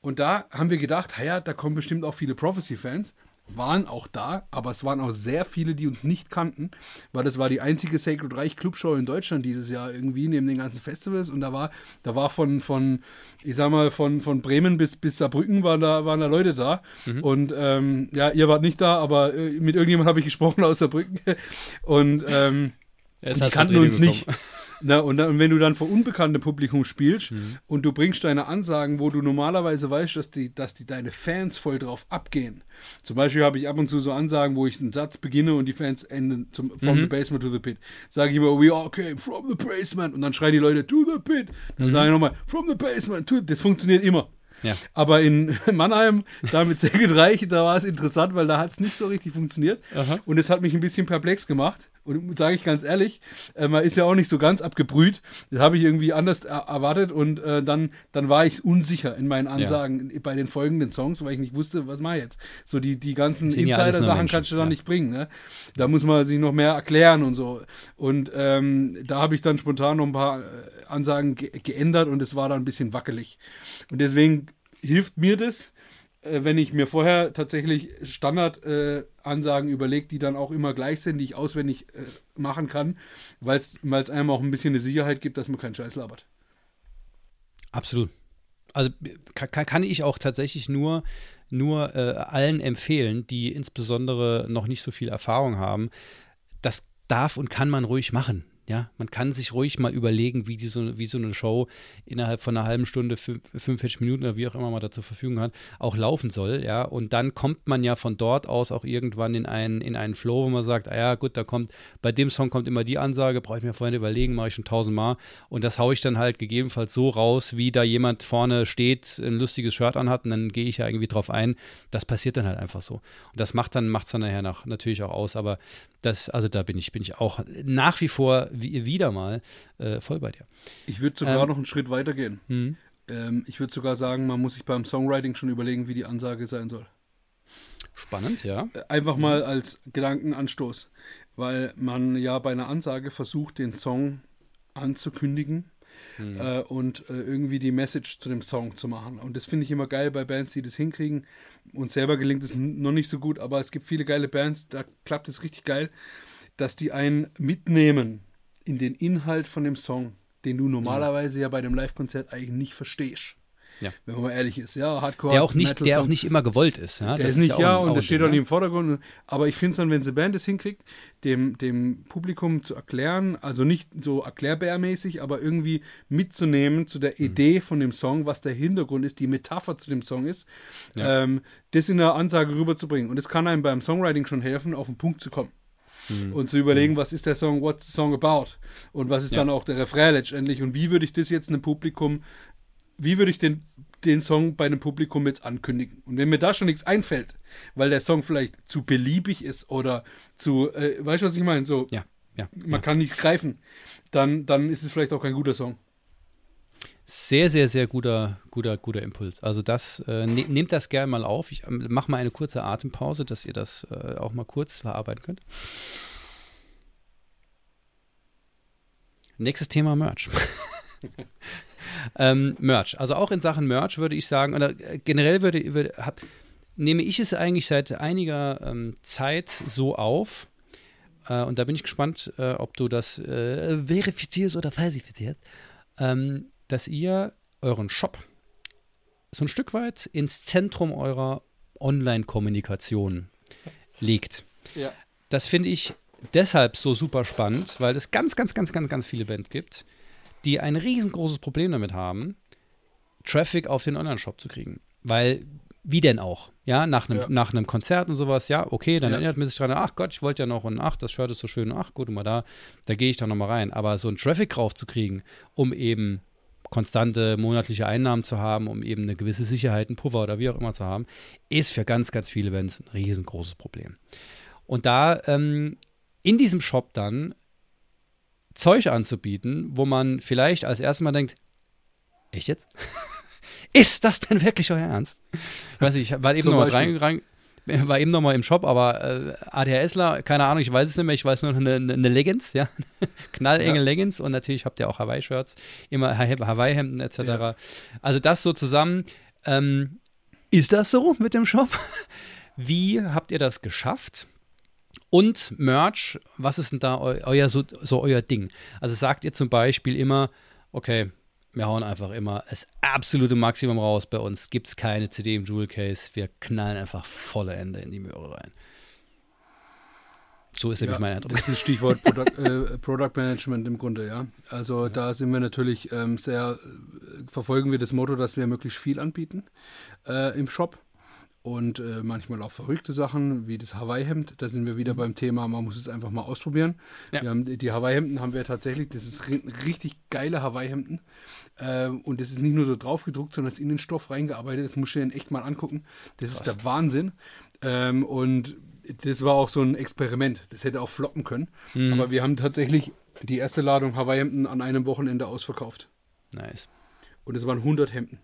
Und da haben wir gedacht, ja, da kommen bestimmt auch viele Prophecy-Fans waren auch da, aber es waren auch sehr viele, die uns nicht kannten, weil das war die einzige Sacred Reich Clubshow in Deutschland dieses Jahr irgendwie neben den ganzen Festivals und da war da war von von ich sag mal von von Bremen bis bis Saarbrücken waren da waren da Leute da mhm. und ähm, ja ihr wart nicht da, aber äh, mit irgendjemand habe ich gesprochen aus Saarbrücken [laughs] und ähm, die kannten uns nicht. Na, und, dann, und, wenn du dann vor unbekanntem Publikum spielst mhm. und du bringst deine Ansagen, wo du normalerweise weißt, dass die, dass die deine Fans voll drauf abgehen. Zum Beispiel habe ich ab und zu so Ansagen, wo ich einen Satz beginne und die Fans enden zum, from mhm. the basement to the pit. Sage ich immer, we all came from the basement und dann schreien die Leute to the pit. Dann mhm. sage ich nochmal, from the basement to Das funktioniert immer. Ja. Aber in [laughs] Mannheim, da mit Segel Reich, da war es interessant, weil da hat es nicht so richtig funktioniert. Aha. Und es hat mich ein bisschen perplex gemacht. Und sage ich ganz ehrlich, äh, man ist ja auch nicht so ganz abgebrüht. Das habe ich irgendwie anders er erwartet und äh, dann, dann war ich unsicher in meinen Ansagen ja. bei den folgenden Songs, weil ich nicht wusste, was mache ich jetzt. So die, die ganzen Insider-Sachen kannst du dann ja. nicht bringen. Ne? Da muss man sich noch mehr erklären und so. Und ähm, da habe ich dann spontan noch ein paar äh, Ansagen ge geändert und es war dann ein bisschen wackelig. Und deswegen hilft mir das, wenn ich mir vorher tatsächlich Standard-Ansagen äh, überlege, die dann auch immer gleich sind, die ich auswendig äh, machen kann, weil es einem auch ein bisschen eine Sicherheit gibt, dass man keinen Scheiß labert. Absolut. Also kann, kann ich auch tatsächlich nur, nur äh, allen empfehlen, die insbesondere noch nicht so viel Erfahrung haben, das darf und kann man ruhig machen. Ja, man kann sich ruhig mal überlegen, wie, die so, wie so eine Show innerhalb von einer halben Stunde, 45 Minuten oder wie auch immer man da zur Verfügung hat, auch laufen soll. Ja, und dann kommt man ja von dort aus auch irgendwann in einen, in einen Flow, wo man sagt, ah ja, gut, da kommt, bei dem Song kommt immer die Ansage, brauche ich mir vorhin überlegen, mache ich schon tausendmal. Und das haue ich dann halt gegebenenfalls so raus, wie da jemand vorne steht, ein lustiges Shirt anhat und dann gehe ich ja irgendwie drauf ein. Das passiert dann halt einfach so. Und das macht dann, macht es dann nachher nach, natürlich auch aus. Aber das, also da bin ich, bin ich auch nach wie vor wie, wieder mal äh, voll bei dir. Ich würde sogar ähm, noch einen Schritt weiter gehen. Mhm. Ähm, ich würde sogar sagen, man muss sich beim Songwriting schon überlegen, wie die Ansage sein soll. Spannend, ja. Einfach mal als Gedankenanstoß, weil man ja bei einer Ansage versucht, den Song anzukündigen mhm. äh, und äh, irgendwie die Message zu dem Song zu machen. Und das finde ich immer geil bei Bands, die das hinkriegen. Uns selber gelingt es noch nicht so gut, aber es gibt viele geile Bands, da klappt es richtig geil, dass die einen mitnehmen in den Inhalt von dem Song, den du normalerweise ja bei dem Live-Konzert eigentlich nicht verstehst. Ja. Wenn man mal ehrlich ist, ja, Hardcore. Der auch nicht, der auch nicht immer gewollt ist. Ja? Der das ist nicht, ja, und der steht auch nicht im Vordergrund. Aber ich finde es dann, wenn sie Band es hinkriegt, dem, dem Publikum zu erklären, also nicht so erklärbärmäßig, aber irgendwie mitzunehmen zu der mhm. Idee von dem Song, was der Hintergrund ist, die Metapher zu dem Song ist, ja. ähm, das in der Ansage rüberzubringen. Und das kann einem beim Songwriting schon helfen, auf den Punkt zu kommen. Mhm. Und zu überlegen, mhm. was ist der Song, what's the song about? Und was ist ja. dann auch der Refrain letztendlich? Und wie würde ich das jetzt einem Publikum wie würde ich den, den Song bei einem Publikum jetzt ankündigen? Und wenn mir da schon nichts einfällt, weil der Song vielleicht zu beliebig ist oder zu, äh, weißt du, was ich meine? So, ja, ja, man ja. kann nicht greifen, dann, dann ist es vielleicht auch kein guter Song. Sehr, sehr, sehr guter, guter, guter Impuls. Also das, äh, ne, nehmt das gerne mal auf. Ich ähm, mache mal eine kurze Atempause, dass ihr das äh, auch mal kurz verarbeiten könnt. Nächstes Thema Merch. [laughs] Ähm, Merch. Also auch in Sachen Merch würde ich sagen, oder äh, generell würde, würde hab, nehme ich es eigentlich seit einiger ähm, Zeit so auf. Äh, und da bin ich gespannt, äh, ob du das äh, verifizierst oder falsifizierst, ähm, dass ihr euren Shop so ein Stück weit ins Zentrum eurer Online-Kommunikation legt. Ja. Das finde ich deshalb so super spannend, weil es ganz, ganz, ganz, ganz, ganz viele Bands gibt, die ein riesengroßes Problem damit haben, Traffic auf den Online-Shop zu kriegen. Weil, wie denn auch? Ja, nach einem, ja. nach einem Konzert und sowas, ja, okay, dann ja. erinnert man sich dran, ach Gott, ich wollte ja noch und ach, das Shirt ist so schön, ach gut, mal da, da gehe ich dann nochmal rein. Aber so einen Traffic raufzukriegen, um eben konstante monatliche Einnahmen zu haben, um eben eine gewisse Sicherheit, einen Puffer oder wie auch immer zu haben, ist für ganz, ganz viele Bands ein riesengroßes Problem. Und da ähm, in diesem Shop dann Zeug anzubieten, wo man vielleicht als erstes Mal denkt, echt jetzt? [laughs] Ist das denn wirklich euer Ernst? Weiß nicht, ich war eben nochmal rein, rein, [laughs] war eben nochmal im Shop, aber äh, ADHSler, keine Ahnung, ich weiß es nicht mehr, ich weiß nur eine, eine Leggings, ja, [laughs] knallenge ja. Leggings und natürlich habt ihr auch Hawaii-Shirts, immer Hawaii-Hemden etc. Ja. Also das so zusammen. Ähm, ist das so mit dem Shop? [laughs] Wie habt ihr das geschafft? Und Merch, was ist denn da eu euer, so, so euer Ding? Also sagt ihr zum Beispiel immer, okay, wir hauen einfach immer das absolute Maximum raus. Bei uns gibt es keine CD im Jewel Case. Wir knallen einfach volle Ende in die Möhre rein. So ist ja, nämlich mein Eindruck. Das ist Stichwort Product, [laughs] äh, Product, Management im Grunde, ja. Also ja. da sind wir natürlich ähm, sehr, äh, verfolgen wir das Motto, dass wir möglichst viel anbieten äh, im Shop und äh, manchmal auch verrückte Sachen, wie das Hawaii-Hemd. Da sind wir wieder mhm. beim Thema, man muss es einfach mal ausprobieren. Ja. Haben, die Hawaii-Hemden haben wir tatsächlich, das ist richtig geile Hawaii-Hemden. Äh, und das ist nicht nur so draufgedruckt, sondern ist in den Stoff reingearbeitet. Das muss ich dir echt mal angucken. Das Krass. ist der Wahnsinn. Ähm, und das war auch so ein Experiment. Das hätte auch floppen können. Mhm. Aber wir haben tatsächlich die erste Ladung Hawaii-Hemden an einem Wochenende ausverkauft. Nice. Und es waren 100 Hemden.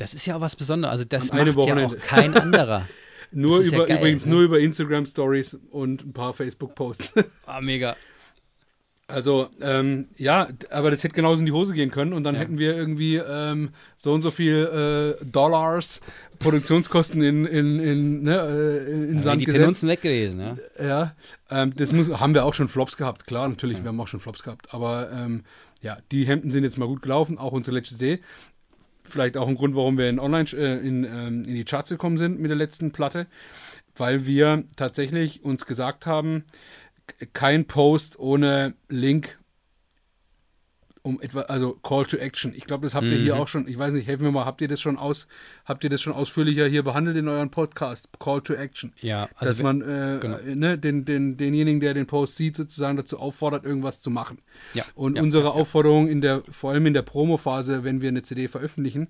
Das ist ja auch was Besonderes. Also das macht ja auch kein anderer. [laughs] nur über, ja geil, übrigens ne? nur über Instagram Stories und ein paar Facebook Posts. [laughs] ah, mega. Also, ähm, ja, aber das hätte genauso in die Hose gehen können und dann ja. hätten wir irgendwie ähm, so und so viel äh, Dollars Produktionskosten in, in, in, ne, äh, in ja, Sand die gesetzt. weg gewesen, ja. Ja, ähm, das muss, haben wir auch schon Flops gehabt, klar, natürlich, ja. wir haben auch schon Flops gehabt, aber ähm, ja, die Hemden sind jetzt mal gut gelaufen, auch unsere letzte Idee vielleicht auch ein Grund, warum wir in Online äh, in, ähm, in die Charts gekommen sind mit der letzten Platte, weil wir tatsächlich uns gesagt haben, kein Post ohne Link um etwa, also Call to Action. Ich glaube, das habt ihr mhm. hier auch schon, ich weiß nicht, helfen wir mal, habt ihr das schon aus, habt ihr das schon ausführlicher hier behandelt in euren Podcast? Call to Action. Ja, also dass man äh, genau. ne, den, den, denjenigen, der den Post sieht, sozusagen dazu auffordert, irgendwas zu machen. Ja. Und ja, unsere ja, Aufforderung in der, vor allem in der Promo-Phase, wenn wir eine CD veröffentlichen,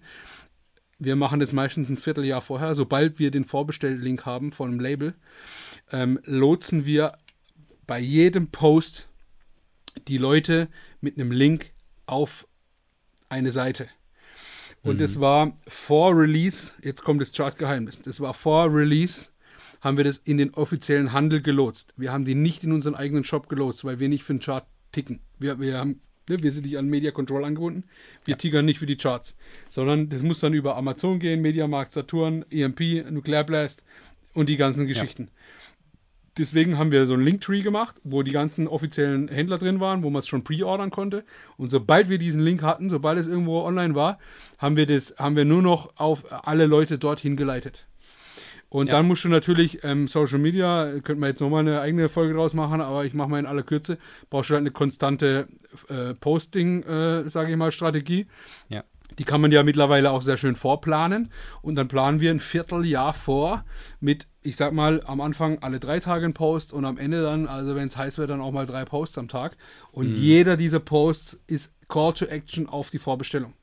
wir machen das meistens ein Vierteljahr vorher, sobald wir den Vorbestelllink haben von einem Label, ähm, lotsen wir bei jedem Post die Leute mit einem Link auf eine Seite. Und mhm. es war vor Release, jetzt kommt das Chartgeheimnis, das war vor Release haben wir das in den offiziellen Handel gelotst. Wir haben die nicht in unseren eigenen Shop gelotst, weil wir nicht für den Chart ticken. Wir, wir haben ne, wir sind nicht an Media Control angebunden. Wir ja. tigern nicht für die Charts, sondern das muss dann über Amazon gehen, Mediamarkt, Saturn, EMP, Nuclear Blast und die ganzen Geschichten. Ja. Deswegen haben wir so einen Linktree gemacht, wo die ganzen offiziellen Händler drin waren, wo man es schon pre-ordern konnte. Und sobald wir diesen Link hatten, sobald es irgendwo online war, haben wir das, haben wir nur noch auf alle Leute dorthin geleitet. Und ja. dann musst du natürlich ähm, Social Media, könnte man jetzt nochmal eine eigene Folge draus machen, aber ich mache mal in aller Kürze, brauchst du halt eine konstante äh, Posting, äh, sage ich mal, Strategie. Ja. Die kann man ja mittlerweile auch sehr schön vorplanen. Und dann planen wir ein Vierteljahr vor mit, ich sag mal, am Anfang alle drei Tage ein Post und am Ende dann, also wenn es heiß wird, dann auch mal drei Posts am Tag. Und mhm. jeder dieser Posts ist Call to Action auf die Vorbestellung.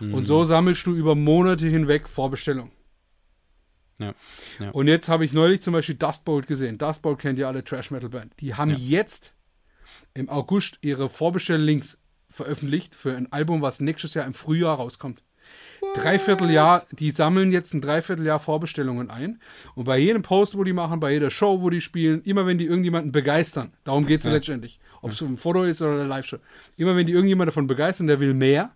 Mhm. Und so sammelst du über Monate hinweg Vorbestellungen. Ja, ja. Und jetzt habe ich neulich zum Beispiel Dustbolt gesehen. Dustbolt kennt ihr alle Trash Metal Band. Die haben ja. jetzt im August ihre Vorbestelllinks veröffentlicht für ein Album, was nächstes Jahr im Frühjahr rauskommt. What? Dreivierteljahr, die sammeln jetzt ein Dreivierteljahr Vorbestellungen ein. Und bei jedem Post, wo die machen, bei jeder Show, wo die spielen, immer wenn die irgendjemanden begeistern, darum geht es ja. letztendlich, ob es ein Foto ist oder eine Live-Show, immer wenn die irgendjemand davon begeistern, der will mehr,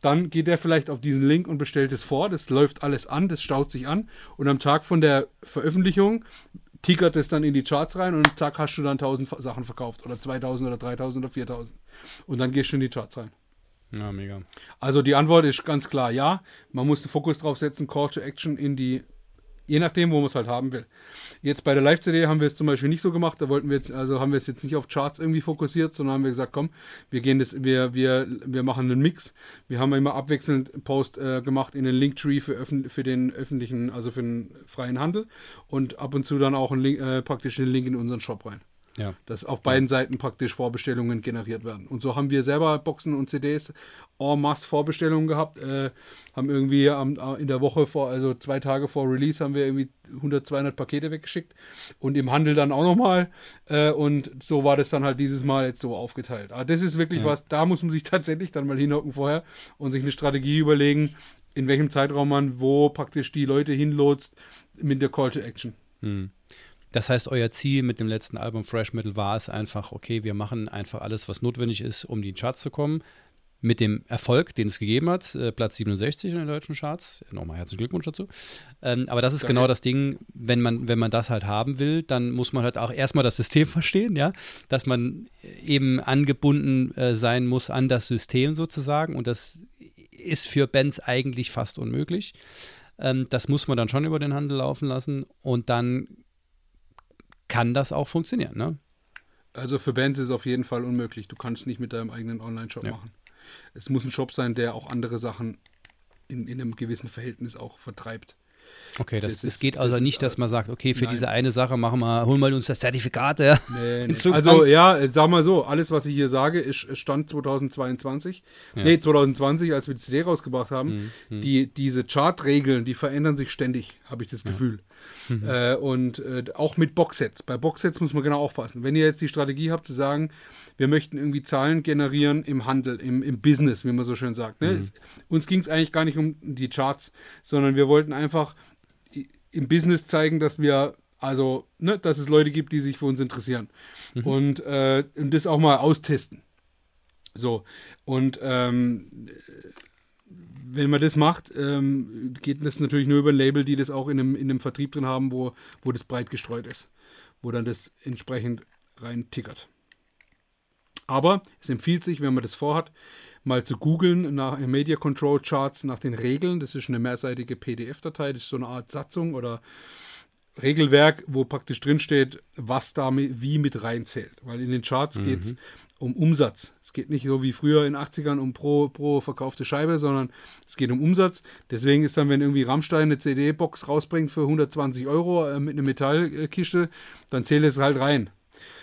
dann geht er vielleicht auf diesen Link und bestellt es vor. Das läuft alles an, das staut sich an. Und am Tag von der Veröffentlichung tickert es dann in die Charts rein und zack, hast du dann 1000 Sachen verkauft. Oder 2000 oder 3000 oder 4000. Und dann gehst du in die Charts rein. Ja, mega. Also die Antwort ist ganz klar ja. Man muss den Fokus drauf setzen, Call to Action in die Je nachdem, wo man es halt haben will. Jetzt bei der Live-CD haben wir es zum Beispiel nicht so gemacht. Da wollten wir jetzt, also haben wir es jetzt nicht auf Charts irgendwie fokussiert, sondern haben wir gesagt, komm, wir gehen das, wir, wir, wir machen einen Mix. Wir haben immer abwechselnd Post äh, gemacht in den Linktree für, für den öffentlichen, also für den freien Handel und ab und zu dann auch einen Link, äh, praktisch den Link in unseren Shop rein. Ja. Dass auf beiden ja. Seiten praktisch Vorbestellungen generiert werden. Und so haben wir selber Boxen und CDs en masse Vorbestellungen gehabt. Äh, haben irgendwie am, in der Woche vor, also zwei Tage vor Release, haben wir irgendwie 100, 200 Pakete weggeschickt. Und im Handel dann auch nochmal. Äh, und so war das dann halt dieses Mal jetzt so aufgeteilt. Aber das ist wirklich ja. was, da muss man sich [laughs] tatsächlich dann mal hinhocken vorher und sich eine Strategie überlegen, in welchem Zeitraum man wo praktisch die Leute hinlotst mit der Call to Action. Hm. Das heißt, euer Ziel mit dem letzten Album Fresh Metal war es einfach, okay, wir machen einfach alles, was notwendig ist, um die Charts zu kommen. Mit dem Erfolg, den es gegeben hat, äh, Platz 67 in den deutschen Charts. Nochmal herzlichen Glückwunsch dazu. Ähm, aber das ist Danke. genau das Ding, wenn man, wenn man das halt haben will, dann muss man halt auch erstmal das System [laughs] verstehen, ja, dass man eben angebunden äh, sein muss an das System sozusagen. Und das ist für Bands eigentlich fast unmöglich. Ähm, das muss man dann schon über den Handel laufen lassen und dann kann das auch funktionieren, ne? Also für Bands ist es auf jeden Fall unmöglich. Du kannst nicht mit deinem eigenen Online-Shop ja. machen. Es muss ein Shop sein, der auch andere Sachen in, in einem gewissen Verhältnis auch vertreibt. Okay, das, das ist, es geht also das nicht, dass man sagt, okay, für nein. diese eine Sache machen wir, holen wir uns das Zertifikat. Ja. Nee, [laughs] nee. Also ja, sag mal so, alles, was ich hier sage, ist Stand 2022. Ja. Nee, 2020, als wir die CD rausgebracht haben. Mhm. Die, diese Chartregeln, die verändern sich ständig, habe ich das ja. Gefühl. Mhm. Äh, und äh, auch mit Boxsets. Bei Boxsets muss man genau aufpassen. Wenn ihr jetzt die Strategie habt zu sagen, wir möchten irgendwie Zahlen generieren im Handel, im, im Business, wie man so schön sagt. Ne? Mhm. Es, uns ging es eigentlich gar nicht um die Charts, sondern wir wollten einfach im Business zeigen, dass wir also, ne, dass es Leute gibt, die sich für uns interessieren. Mhm. Und, äh, und das auch mal austesten. So. Und ähm, wenn man das macht, ähm, geht das natürlich nur über ein Label, die das auch in einem, in einem Vertrieb drin haben, wo, wo das breit gestreut ist. Wo dann das entsprechend rein tickert. Aber es empfiehlt sich, wenn man das vorhat, mal zu googeln nach Media Control Charts nach den Regeln. Das ist eine mehrseitige PDF-Datei, das ist so eine Art Satzung oder Regelwerk, wo praktisch drinsteht, was da wie mit reinzählt. Weil in den Charts mhm. geht es um Umsatz. Es geht nicht so wie früher in den 80ern um pro, pro verkaufte Scheibe, sondern es geht um Umsatz. Deswegen ist dann, wenn irgendwie Rammstein eine CD-Box rausbringt für 120 Euro äh, mit einer Metallkiste, dann zählt es halt rein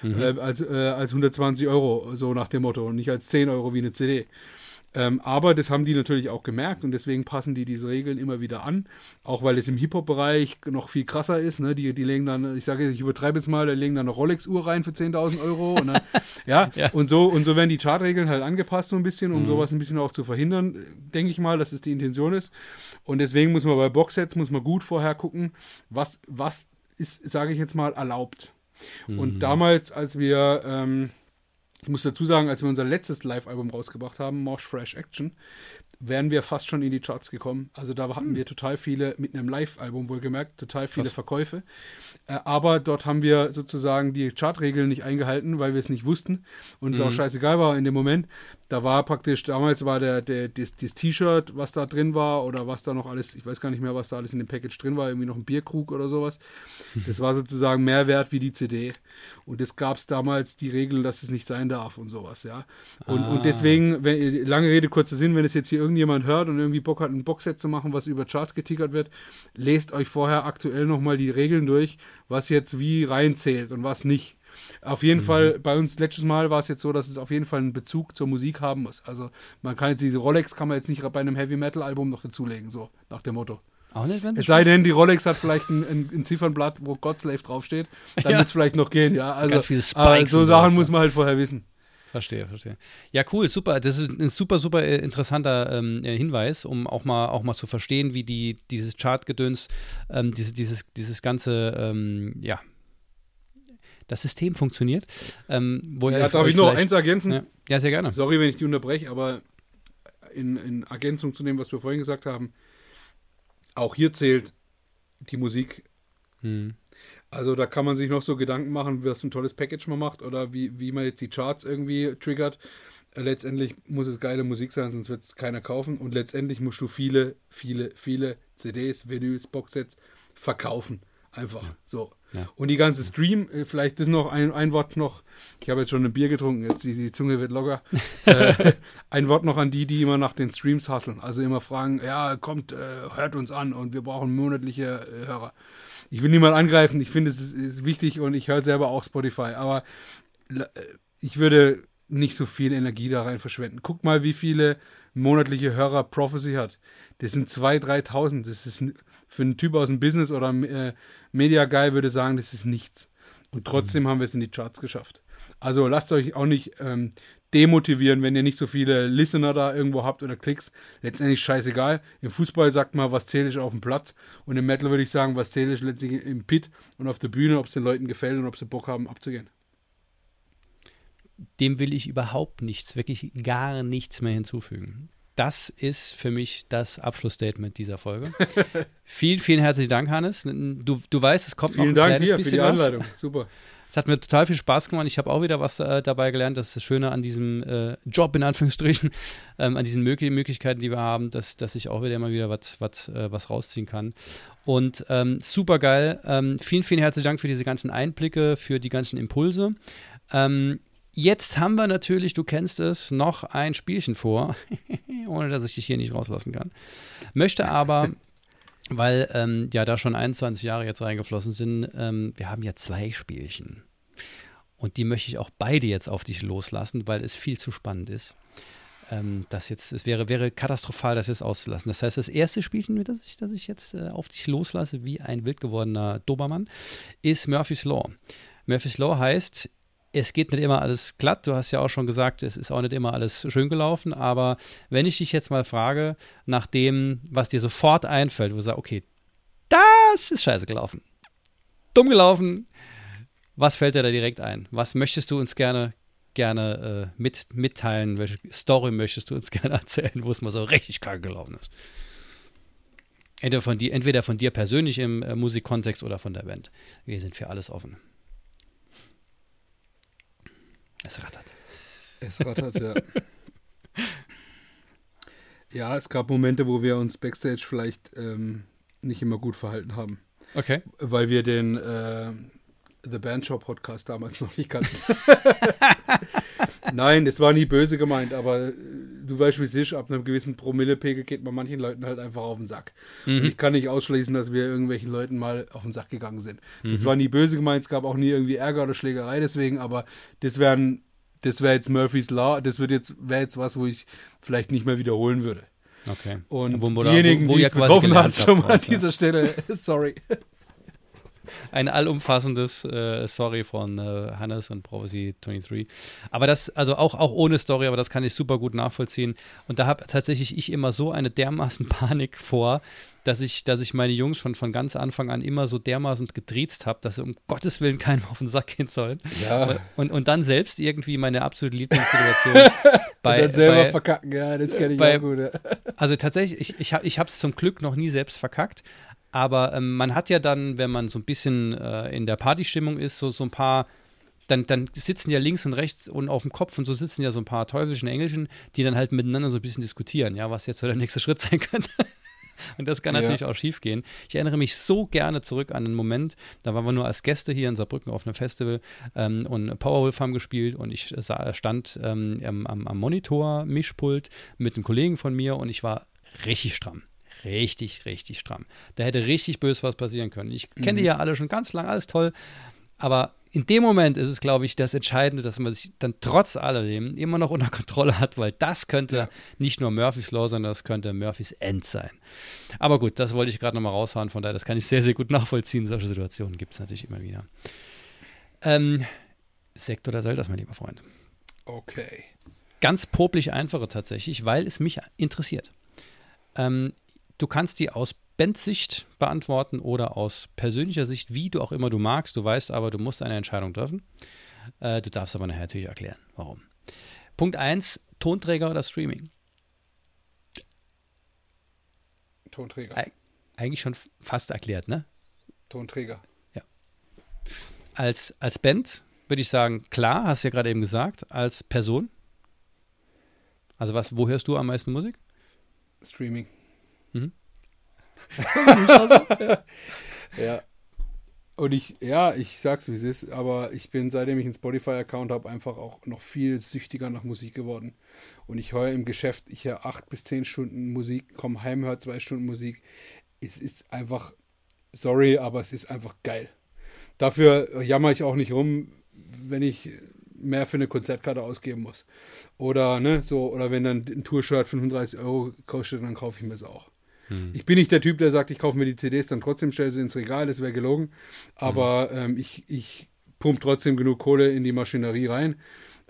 mhm. äh, als, äh, als 120 Euro, so nach dem Motto, und nicht als 10 Euro wie eine CD. Ähm, aber das haben die natürlich auch gemerkt und deswegen passen die diese Regeln immer wieder an. Auch weil es im Hip-Hop-Bereich noch viel krasser ist. Ne? Die, die legen dann, ich sage, ich übertreibe jetzt mal, die legen dann eine Rolex-Uhr rein für 10.000 Euro. Und dann, [laughs] ja, ja, Und, so, und so werden die Chartregeln halt angepasst so ein bisschen, um mhm. sowas ein bisschen auch zu verhindern, denke ich mal, dass es die Intention ist. Und deswegen muss man bei Boxsets muss man gut vorher gucken, was, was ist, sage ich jetzt mal, erlaubt. Mhm. Und damals, als wir, ähm, ich muss dazu sagen, als wir unser letztes Live-Album rausgebracht haben, Mosh Fresh Action, wären wir fast schon in die Charts gekommen. Also da hatten Hm. wir total viele, mit einem Live-Album wohlgemerkt, total viele Verkäufe. Äh, aber dort haben wir sozusagen die Chartregeln nicht eingehalten, weil wir es nicht wussten und es Mhm. auch scheißegal war in dem Moment. Da war praktisch, damals war der, der, das, das T-Shirt, was da drin war oder was da noch alles, ich weiß gar nicht mehr, was da alles in dem Package drin war, irgendwie noch ein Bierkrug oder sowas. Das war sozusagen mehr wert wie die CD. Und es gab es damals die Regel, dass es nicht sein darf und sowas, ja. Und, Ah. und deswegen, wenn, lange Rede, kurzer Sinn, wenn es jetzt hier irgendjemand hört und irgendwie Bock hat, ein Boxset zu machen, was über Charts getickert wird, lest euch vorher aktuell nochmal die Regeln durch, was jetzt wie reinzählt und was nicht. Auf jeden Fall, bei uns letztes Mal war es jetzt so, dass es auf jeden Fall einen Bezug zur Musik haben muss. Also man kann jetzt diese Rolex kann man jetzt nicht bei einem Heavy Metal Album noch dazulegen, so nach dem Motto. Auch nicht, wenn Es sei denn, die Rolex hat vielleicht ein, ein, ein Ziffernblatt, wo Godslave draufsteht, dann Ja. wird es vielleicht noch gehen, ja. Also Spikes so Sachen muss man halt vorher wissen. Verstehe, verstehe. Ja, cool, super. Das ist ein super, super äh, interessanter ähm, äh, Hinweis, um auch mal auch mal zu verstehen, wie die dieses Chartgedöns, ähm, diese, dieses dieses ganze ähm, ja das System funktioniert. Ähm, Ja, euch darf ich noch eins ergänzen? Ja, ja, sehr gerne. Sorry, wenn ich die unterbreche, aber in, in Ergänzung zu dem, was wir vorhin gesagt haben, auch hier zählt die Musik. Hm. Also da kann man sich noch so Gedanken machen, was ein tolles Package man macht oder wie, wie man jetzt die Charts irgendwie triggert. Letztendlich muss es geile Musik sein, sonst wird es keiner kaufen. Und letztendlich musst du viele, viele, viele CDs, Vinyls, Boxsets verkaufen. Einfach so. Ja. Und die ganze Stream, äh, vielleicht ist noch ein, ein Wort noch, ich habe jetzt schon ein Bier getrunken, jetzt die, die Zunge wird locker. [laughs] äh, ein Wort noch an die, die immer nach den Streams hasseln. Also immer fragen, ja, kommt, äh, hört uns an und wir brauchen monatliche äh, Hörer. Ich will niemand angreifen, ich finde es ist, ist wichtig und ich höre selber auch Spotify, aber äh, ich würde nicht so viel Energie da rein verschwenden. Guck mal, wie viele monatliche Hörer Prophecy hat. Das sind 2.000, 3.000. Das ist für einen Typ aus dem Business oder äh, Media Guy würde sagen, das ist nichts. Und trotzdem haben wir es in die Charts geschafft. Also lasst euch auch nicht ähm, demotivieren, wenn ihr nicht so viele Listener da irgendwo habt oder Klicks. Letztendlich scheißegal. Im Fußball sagt man, was zähle ich auf dem Platz. Und im Metal würde ich sagen, was zähle ich letztendlich im Pit und auf der Bühne, ob es den Leuten gefällt und ob sie Bock haben, abzugehen. Dem will ich überhaupt nichts, wirklich gar nichts mehr hinzufügen. Das ist für mich das Abschlussstatement dieser Folge. [laughs] vielen, vielen herzlichen Dank, Hannes. Du, du weißt, es kommt noch Vielen ein Dank kleines dir für bisschen die was. Anleitung. Super. Es hat mir total viel Spaß gemacht. Ich habe auch wieder was äh, dabei gelernt. Das ist das Schöne an diesem äh, Job, in Anführungsstrichen, [laughs] ähm, an diesen Möglich Möglichkeiten, die wir haben, dass, dass ich auch wieder immer wieder was, was, äh, was rausziehen kann. Und ähm, super geil. Ähm, vielen, vielen herzlichen Dank für diese ganzen Einblicke, für die ganzen Impulse. Ähm, jetzt haben wir natürlich, du kennst es, noch ein Spielchen vor, [laughs] ohne dass ich dich hier nicht rauslassen kann. Möchte aber [laughs] weil ähm, ja da schon 21 Jahre jetzt reingeflossen sind. Ähm, wir haben ja zwei Spielchen. Und die möchte ich auch beide jetzt auf dich loslassen, weil es viel zu spannend ist. Ähm, das jetzt, es wäre, wäre katastrophal, das jetzt auszulassen. Das heißt, das erste Spielchen, das ich, das ich jetzt äh, auf dich loslasse, wie ein wild gewordener Dobermann, ist Murphy's Law. Murphy's Law heißt, es geht nicht immer alles glatt. Du hast ja auch schon gesagt, es ist auch nicht immer alles schön gelaufen. Aber wenn ich dich jetzt mal frage, nach dem, was dir sofort einfällt, wo du sagst, okay, das ist scheiße gelaufen. Dumm gelaufen. Was fällt dir da direkt ein? Was möchtest du uns gerne, gerne äh, mit, mitteilen? Welche Story möchtest du uns [laughs] gerne erzählen, wo es mal so richtig kacke gelaufen ist? Entweder von dir, entweder von dir persönlich im äh, Musikkontext oder von der Band. Wir sind für alles offen. Es rattert. Es rattert, ja. ja, es gab Momente, wo wir uns backstage vielleicht ähm, nicht immer gut verhalten haben, Okay. weil wir den äh, The Band Show Podcast damals noch nicht kannten. [laughs] Nein, das war nie böse gemeint, aber äh, du weißt, wie es ist, ab einem gewissen Promillepegel geht man manchen Leuten halt einfach auf den Sack. Und ich kann nicht ausschließen, dass wir irgendwelchen Leuten mal auf den Sack gegangen sind. Das war nie böse gemeint, es gab auch nie irgendwie Ärger oder Schlägerei deswegen, aber das wären, das wäre jetzt Murphy's Law, das wird jetzt, wäre jetzt was, wo ich vielleicht nicht mehr wiederholen würde. Okay. Und Wo- diejenigen, wo- wo die es betroffen gelernt hat, [laughs] schon mal an ja. dieser Stelle, [laughs] sorry. Ein allumfassendes äh, Sorry von äh, Hannes und Prophecy 23. Aber das, also auch, auch ohne Story, aber das kann ich super gut nachvollziehen. Und da habe tatsächlich ich immer so eine dermaßen [laughs] Panik vor, dass ich, dass ich meine Jungs schon von ganz Anfang an immer so dermaßen gedreht habe, dass sie um Gottes Willen keinem auf den Sack gehen sollen. Ja. Und, und dann selbst irgendwie meine absolute [laughs] Lieblingssituation bei. und dann selber bei, verkacken, ja, das kenne ich bei- auch gut. Ja. also tatsächlich, ich, ich habe es zum Glück noch nie selbst verkackt. Aber ähm, man hat ja dann, wenn man so ein bisschen äh, in der Partystimmung ist, so, so ein paar, dann, dann sitzen ja links und rechts und auf dem Kopf und so sitzen ja so ein paar teuflischen Engelchen, die dann halt miteinander so ein bisschen diskutieren, ja, was jetzt so der nächste [laughs] Schritt sein könnte. Und das kann Ja. natürlich auch schief gehen. Ich erinnere mich so gerne zurück an einen Moment, da waren wir nur als Gäste hier in Saarbrücken auf einem Festival ähm, und Powerwolf haben gespielt und ich sah, stand ähm, am, am, am Monitor, Mischpult mit einem Kollegen von mir und ich war richtig stramm. Richtig, richtig stramm. Da hätte richtig böse was passieren können. Ich kenne die ja alle schon ganz lang, alles toll. Aber in dem Moment ist es, glaube ich, das Entscheidende, dass man sich dann trotz alledem immer noch unter [laughs] Kontrolle hat, weil das könnte Ja. nicht nur Murphys Law, sondern das könnte Murphys End sein. Aber gut, das wollte ich gerade nochmal raushauen, von daher, das kann ich sehr, sehr gut nachvollziehen. Solche Situationen gibt es natürlich immer wieder. Ähm, Sekt oder Zeldas, mein lieber Freund. Okay. Ganz popelig einfache tatsächlich, weil es mich interessiert. Ähm, du kannst die aus Bandsicht beantworten oder aus persönlicher Sicht, wie du auch immer du magst. Du weißt aber, du musst eine Entscheidung treffen. Äh, du darfst aber nachher natürlich erklären, warum. Punkt 1, Tonträger oder Streaming? Tonträger. Ei- Eigentlich schon fast erklärt, ne? Tonträger. Als, als Band würde ich sagen, klar, hast du ja gerade eben gesagt. Als Person? Also was, wo hörst du am meisten Musik? Streaming. [laughs] Ja. Und ich, ja, ich sag's wie es ist, aber ich bin, seitdem ich einen Spotify-Account habe, einfach auch noch viel süchtiger nach Musik geworden. Und ich höre im Geschäft, ich höre acht bis zehn Stunden Musik, komme heim, höre zwei Stunden Musik. Es ist einfach, sorry, aber es ist einfach geil. Dafür jammer ich auch nicht rum, wenn ich mehr für eine Konzertkarte ausgeben muss. Oder, ne, so, oder wenn dann ein Tour-Shirt 35 Euro kostet, dann kaufe ich mir es auch. Ich bin nicht der Typ, der sagt, ich kaufe mir die CDs, dann trotzdem stelle sie ins Regal, das wäre gelogen. Aber ähm, ich, ich pump trotzdem genug Kohle in die Maschinerie rein.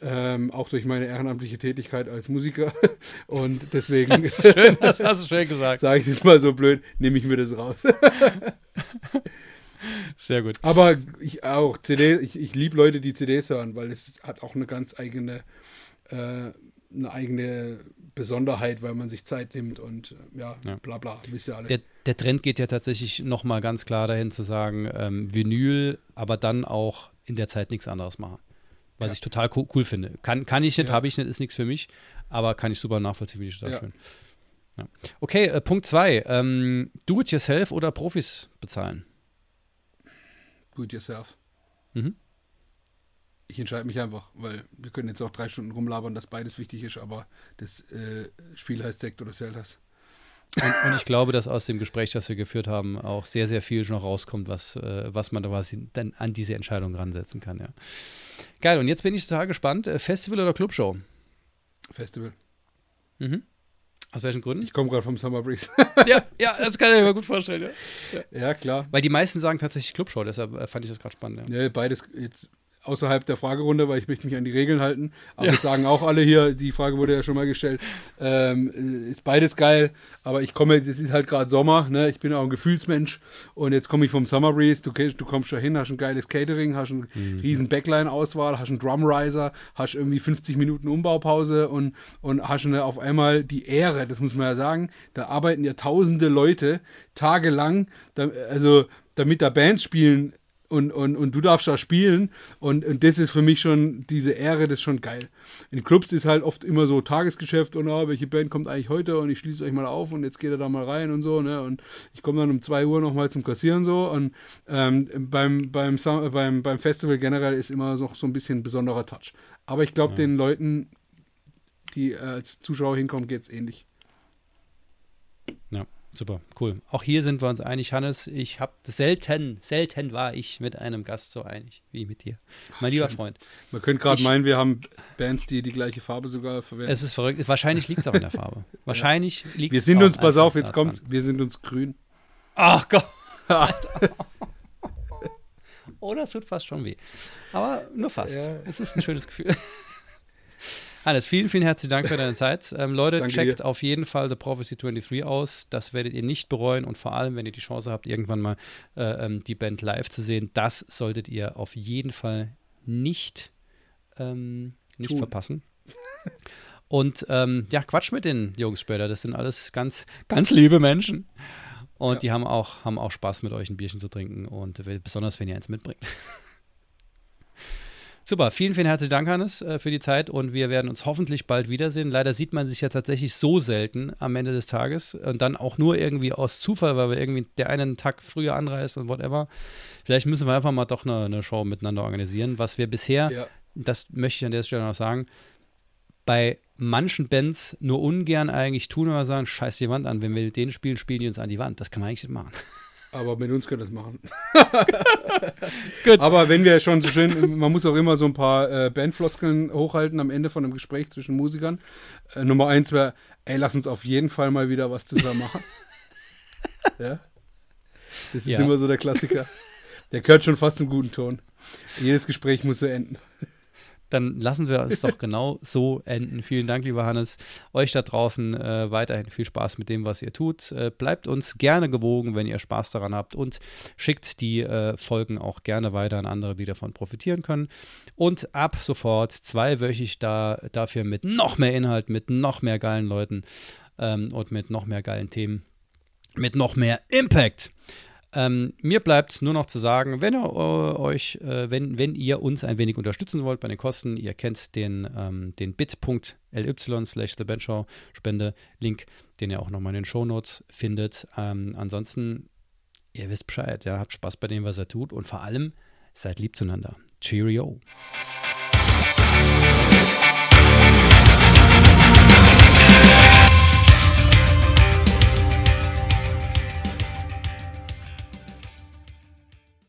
Ähm, auch durch meine ehrenamtliche Tätigkeit als Musiker. [laughs] Und deswegen Das hast du [laughs] schön gesagt. sage ich das mal so blöd, nehme ich mir das raus. [laughs] Sehr gut. Aber ich auch CD, ich, ich liebe Leute, die CDs hören, weil es hat auch eine ganz eigene, äh, eine eigene Besonderheit, weil man sich Zeit nimmt und äh, ja, Ja. bla bla, wisst ihr alle. Der, der Trend geht ja tatsächlich nochmal ganz klar dahin zu sagen, ähm, Vinyl, aber dann auch in der Zeit nichts anderes machen. Was Ja. ich total cool, cool finde. Kann, kann ich nicht, Ja. habe ich nicht, ist nichts für mich, aber kann ich super nachvollziehen, finde ich total Ja. schön. Ja. Okay, äh, Punkt zwei. Ähm, do it yourself oder Profis bezahlen? Do it yourself. Mhm. Ich entscheide mich einfach, weil wir können jetzt auch drei Stunden rumlabern, dass beides wichtig ist, aber das äh, Spiel heißt Sekt oder Zeldas. Und, und ich glaube, dass aus dem Gespräch, das wir geführt haben, auch sehr, sehr viel noch rauskommt, was, äh, was man da quasi dann an diese Entscheidung ransetzen kann. Ja. Geil, und jetzt bin ich total gespannt. Äh, Festival oder Clubshow? Festival. Mhm. Aus welchen Gründen? Ich komme gerade vom Summer Breeze. [laughs] ja, ja, das kann ich mir gut vorstellen. Ja. ja, klar. Weil die meisten sagen tatsächlich Clubshow, deshalb äh, fand ich das gerade spannend. Ja. Ja, beides jetzt außerhalb der Fragerunde, weil ich möchte mich an die Regeln halten. Aber das sagen auch alle hier, die Frage wurde ja schon mal gestellt. Ähm, äh, ist beides geil, aber ich komme, jetzt es ist halt gerade Sommer, ne? ich bin auch ein Gefühlsmensch und jetzt komme ich vom Summer Breeze, du, du kommst da hin, hast ein geiles Catering, hast eine riesen Backline-Auswahl, hast einen Drumriser, hast irgendwie 50 Minuten Umbaupause und, und hast eine, auf einmal die Ehre, das muss man ja sagen, da arbeiten ja tausende Leute tagelang, da, also damit da Bands spielen und, und, und du darfst da spielen und, und das ist für mich schon diese Ehre, das ist schon geil. In Clubs ist halt oft immer so Tagesgeschäft und ah, welche Band kommt eigentlich heute und ich schließe euch mal auf und jetzt geht er da mal rein und so, ne? Und ich komme dann um 2 Uhr nochmal zum Kassieren so und ähm, beim, beim, beim, beim Festival generell ist immer noch so ein bisschen ein besonderer Touch. Aber ich glaube, den Leuten, die äh, als Zuschauer hinkommen, geht es ähnlich. ja, super, cool. Auch hier sind wir uns einig, Hannes. Ich habe selten, selten war ich mit einem Gast so einig wie mit dir. Mein lieber schön. Freund. Man könnte gerade meinen, wir haben Bands, die die gleiche Farbe sogar verwenden. Es ist verrückt. Wahrscheinlich liegt es auch in der Farbe. [laughs] Wahrscheinlich liegt wir es sind auch uns, pass auf, jetzt kommt, wir sind uns grün. Ach Gott. [laughs] [laughs] Oder es tut fast schon weh. Aber nur fast. Ja. Es ist ein schönes Gefühl. Hannes, vielen, vielen herzlichen Dank für deine Zeit. Ähm, Leute, Danke checkt dir. auf jeden Fall The Prophecy 23 aus. Das werdet ihr nicht bereuen und vor allem, wenn ihr die Chance habt, irgendwann mal äh, ähm, die Band live zu sehen, das solltet ihr auf jeden Fall nicht, ähm, nicht Tun. verpassen. Und ähm, ja, Quatsch mit den Jungs später. Das sind alles ganz, ganz liebe Menschen. Und Ja. die haben auch, haben auch Spaß mit euch ein Bierchen zu trinken und äh, besonders, wenn ihr eins mitbringt. [laughs] Super, vielen, vielen herzlichen Dank, Hannes, äh, für die Zeit und wir werden uns hoffentlich bald wiedersehen. Leider sieht man sich ja tatsächlich so selten am Ende des Tages und dann auch nur irgendwie aus Zufall, weil wir irgendwie der einen Tag früher anreist und whatever. Vielleicht müssen wir einfach mal doch eine, eine Show miteinander organisieren, was wir bisher, Ja. das möchte ich an der Stelle noch sagen, bei manchen Bands nur ungern eigentlich tun, wenn wir sagen, scheiß die Wand an, wenn wir den spielen, spielen die uns an die Wand. Das kann man eigentlich nicht machen. [laughs] Aber mit uns könnt ihr das machen. [laughs] Gut. Aber wenn wir schon so schön, man muss auch immer so ein paar äh, Bandfloskeln hochhalten am Ende von einem Gespräch zwischen Musikern. Äh, Nummer eins wäre, ey, lass uns auf jeden Fall mal wieder was zusammen machen. [laughs] ja. Das ist Ja. immer so der Klassiker. Der gehört schon fast im guten Ton. Jedes Gespräch muss so enden. Dann lassen wir es doch genau so enden. Vielen Dank, lieber Hannes. Euch da draußen äh, weiterhin viel Spaß mit dem, was ihr tut. Äh, bleibt uns gerne gewogen, wenn ihr Spaß daran habt und schickt die äh, Folgen auch gerne weiter an andere, die davon profitieren können. Und ab sofort zweiwöchig da, dafür mit noch mehr Inhalt, mit noch mehr geilen Leuten ähm, und mit noch mehr geilen Themen, mit noch mehr Impact. Ähm, mir bleibt nur noch zu sagen, wenn ihr äh, euch, äh, wenn, wenn ihr uns ein wenig unterstützen wollt bei den Kosten, ihr kennt den, ähm, den bit.ly slash The Benchau Spende Link, den ihr auch nochmal in den Shownotes findet. Ähm, ansonsten, ihr wisst Bescheid, ja, habt Spaß bei dem, was er tut und vor allem seid lieb zueinander. Cheerio.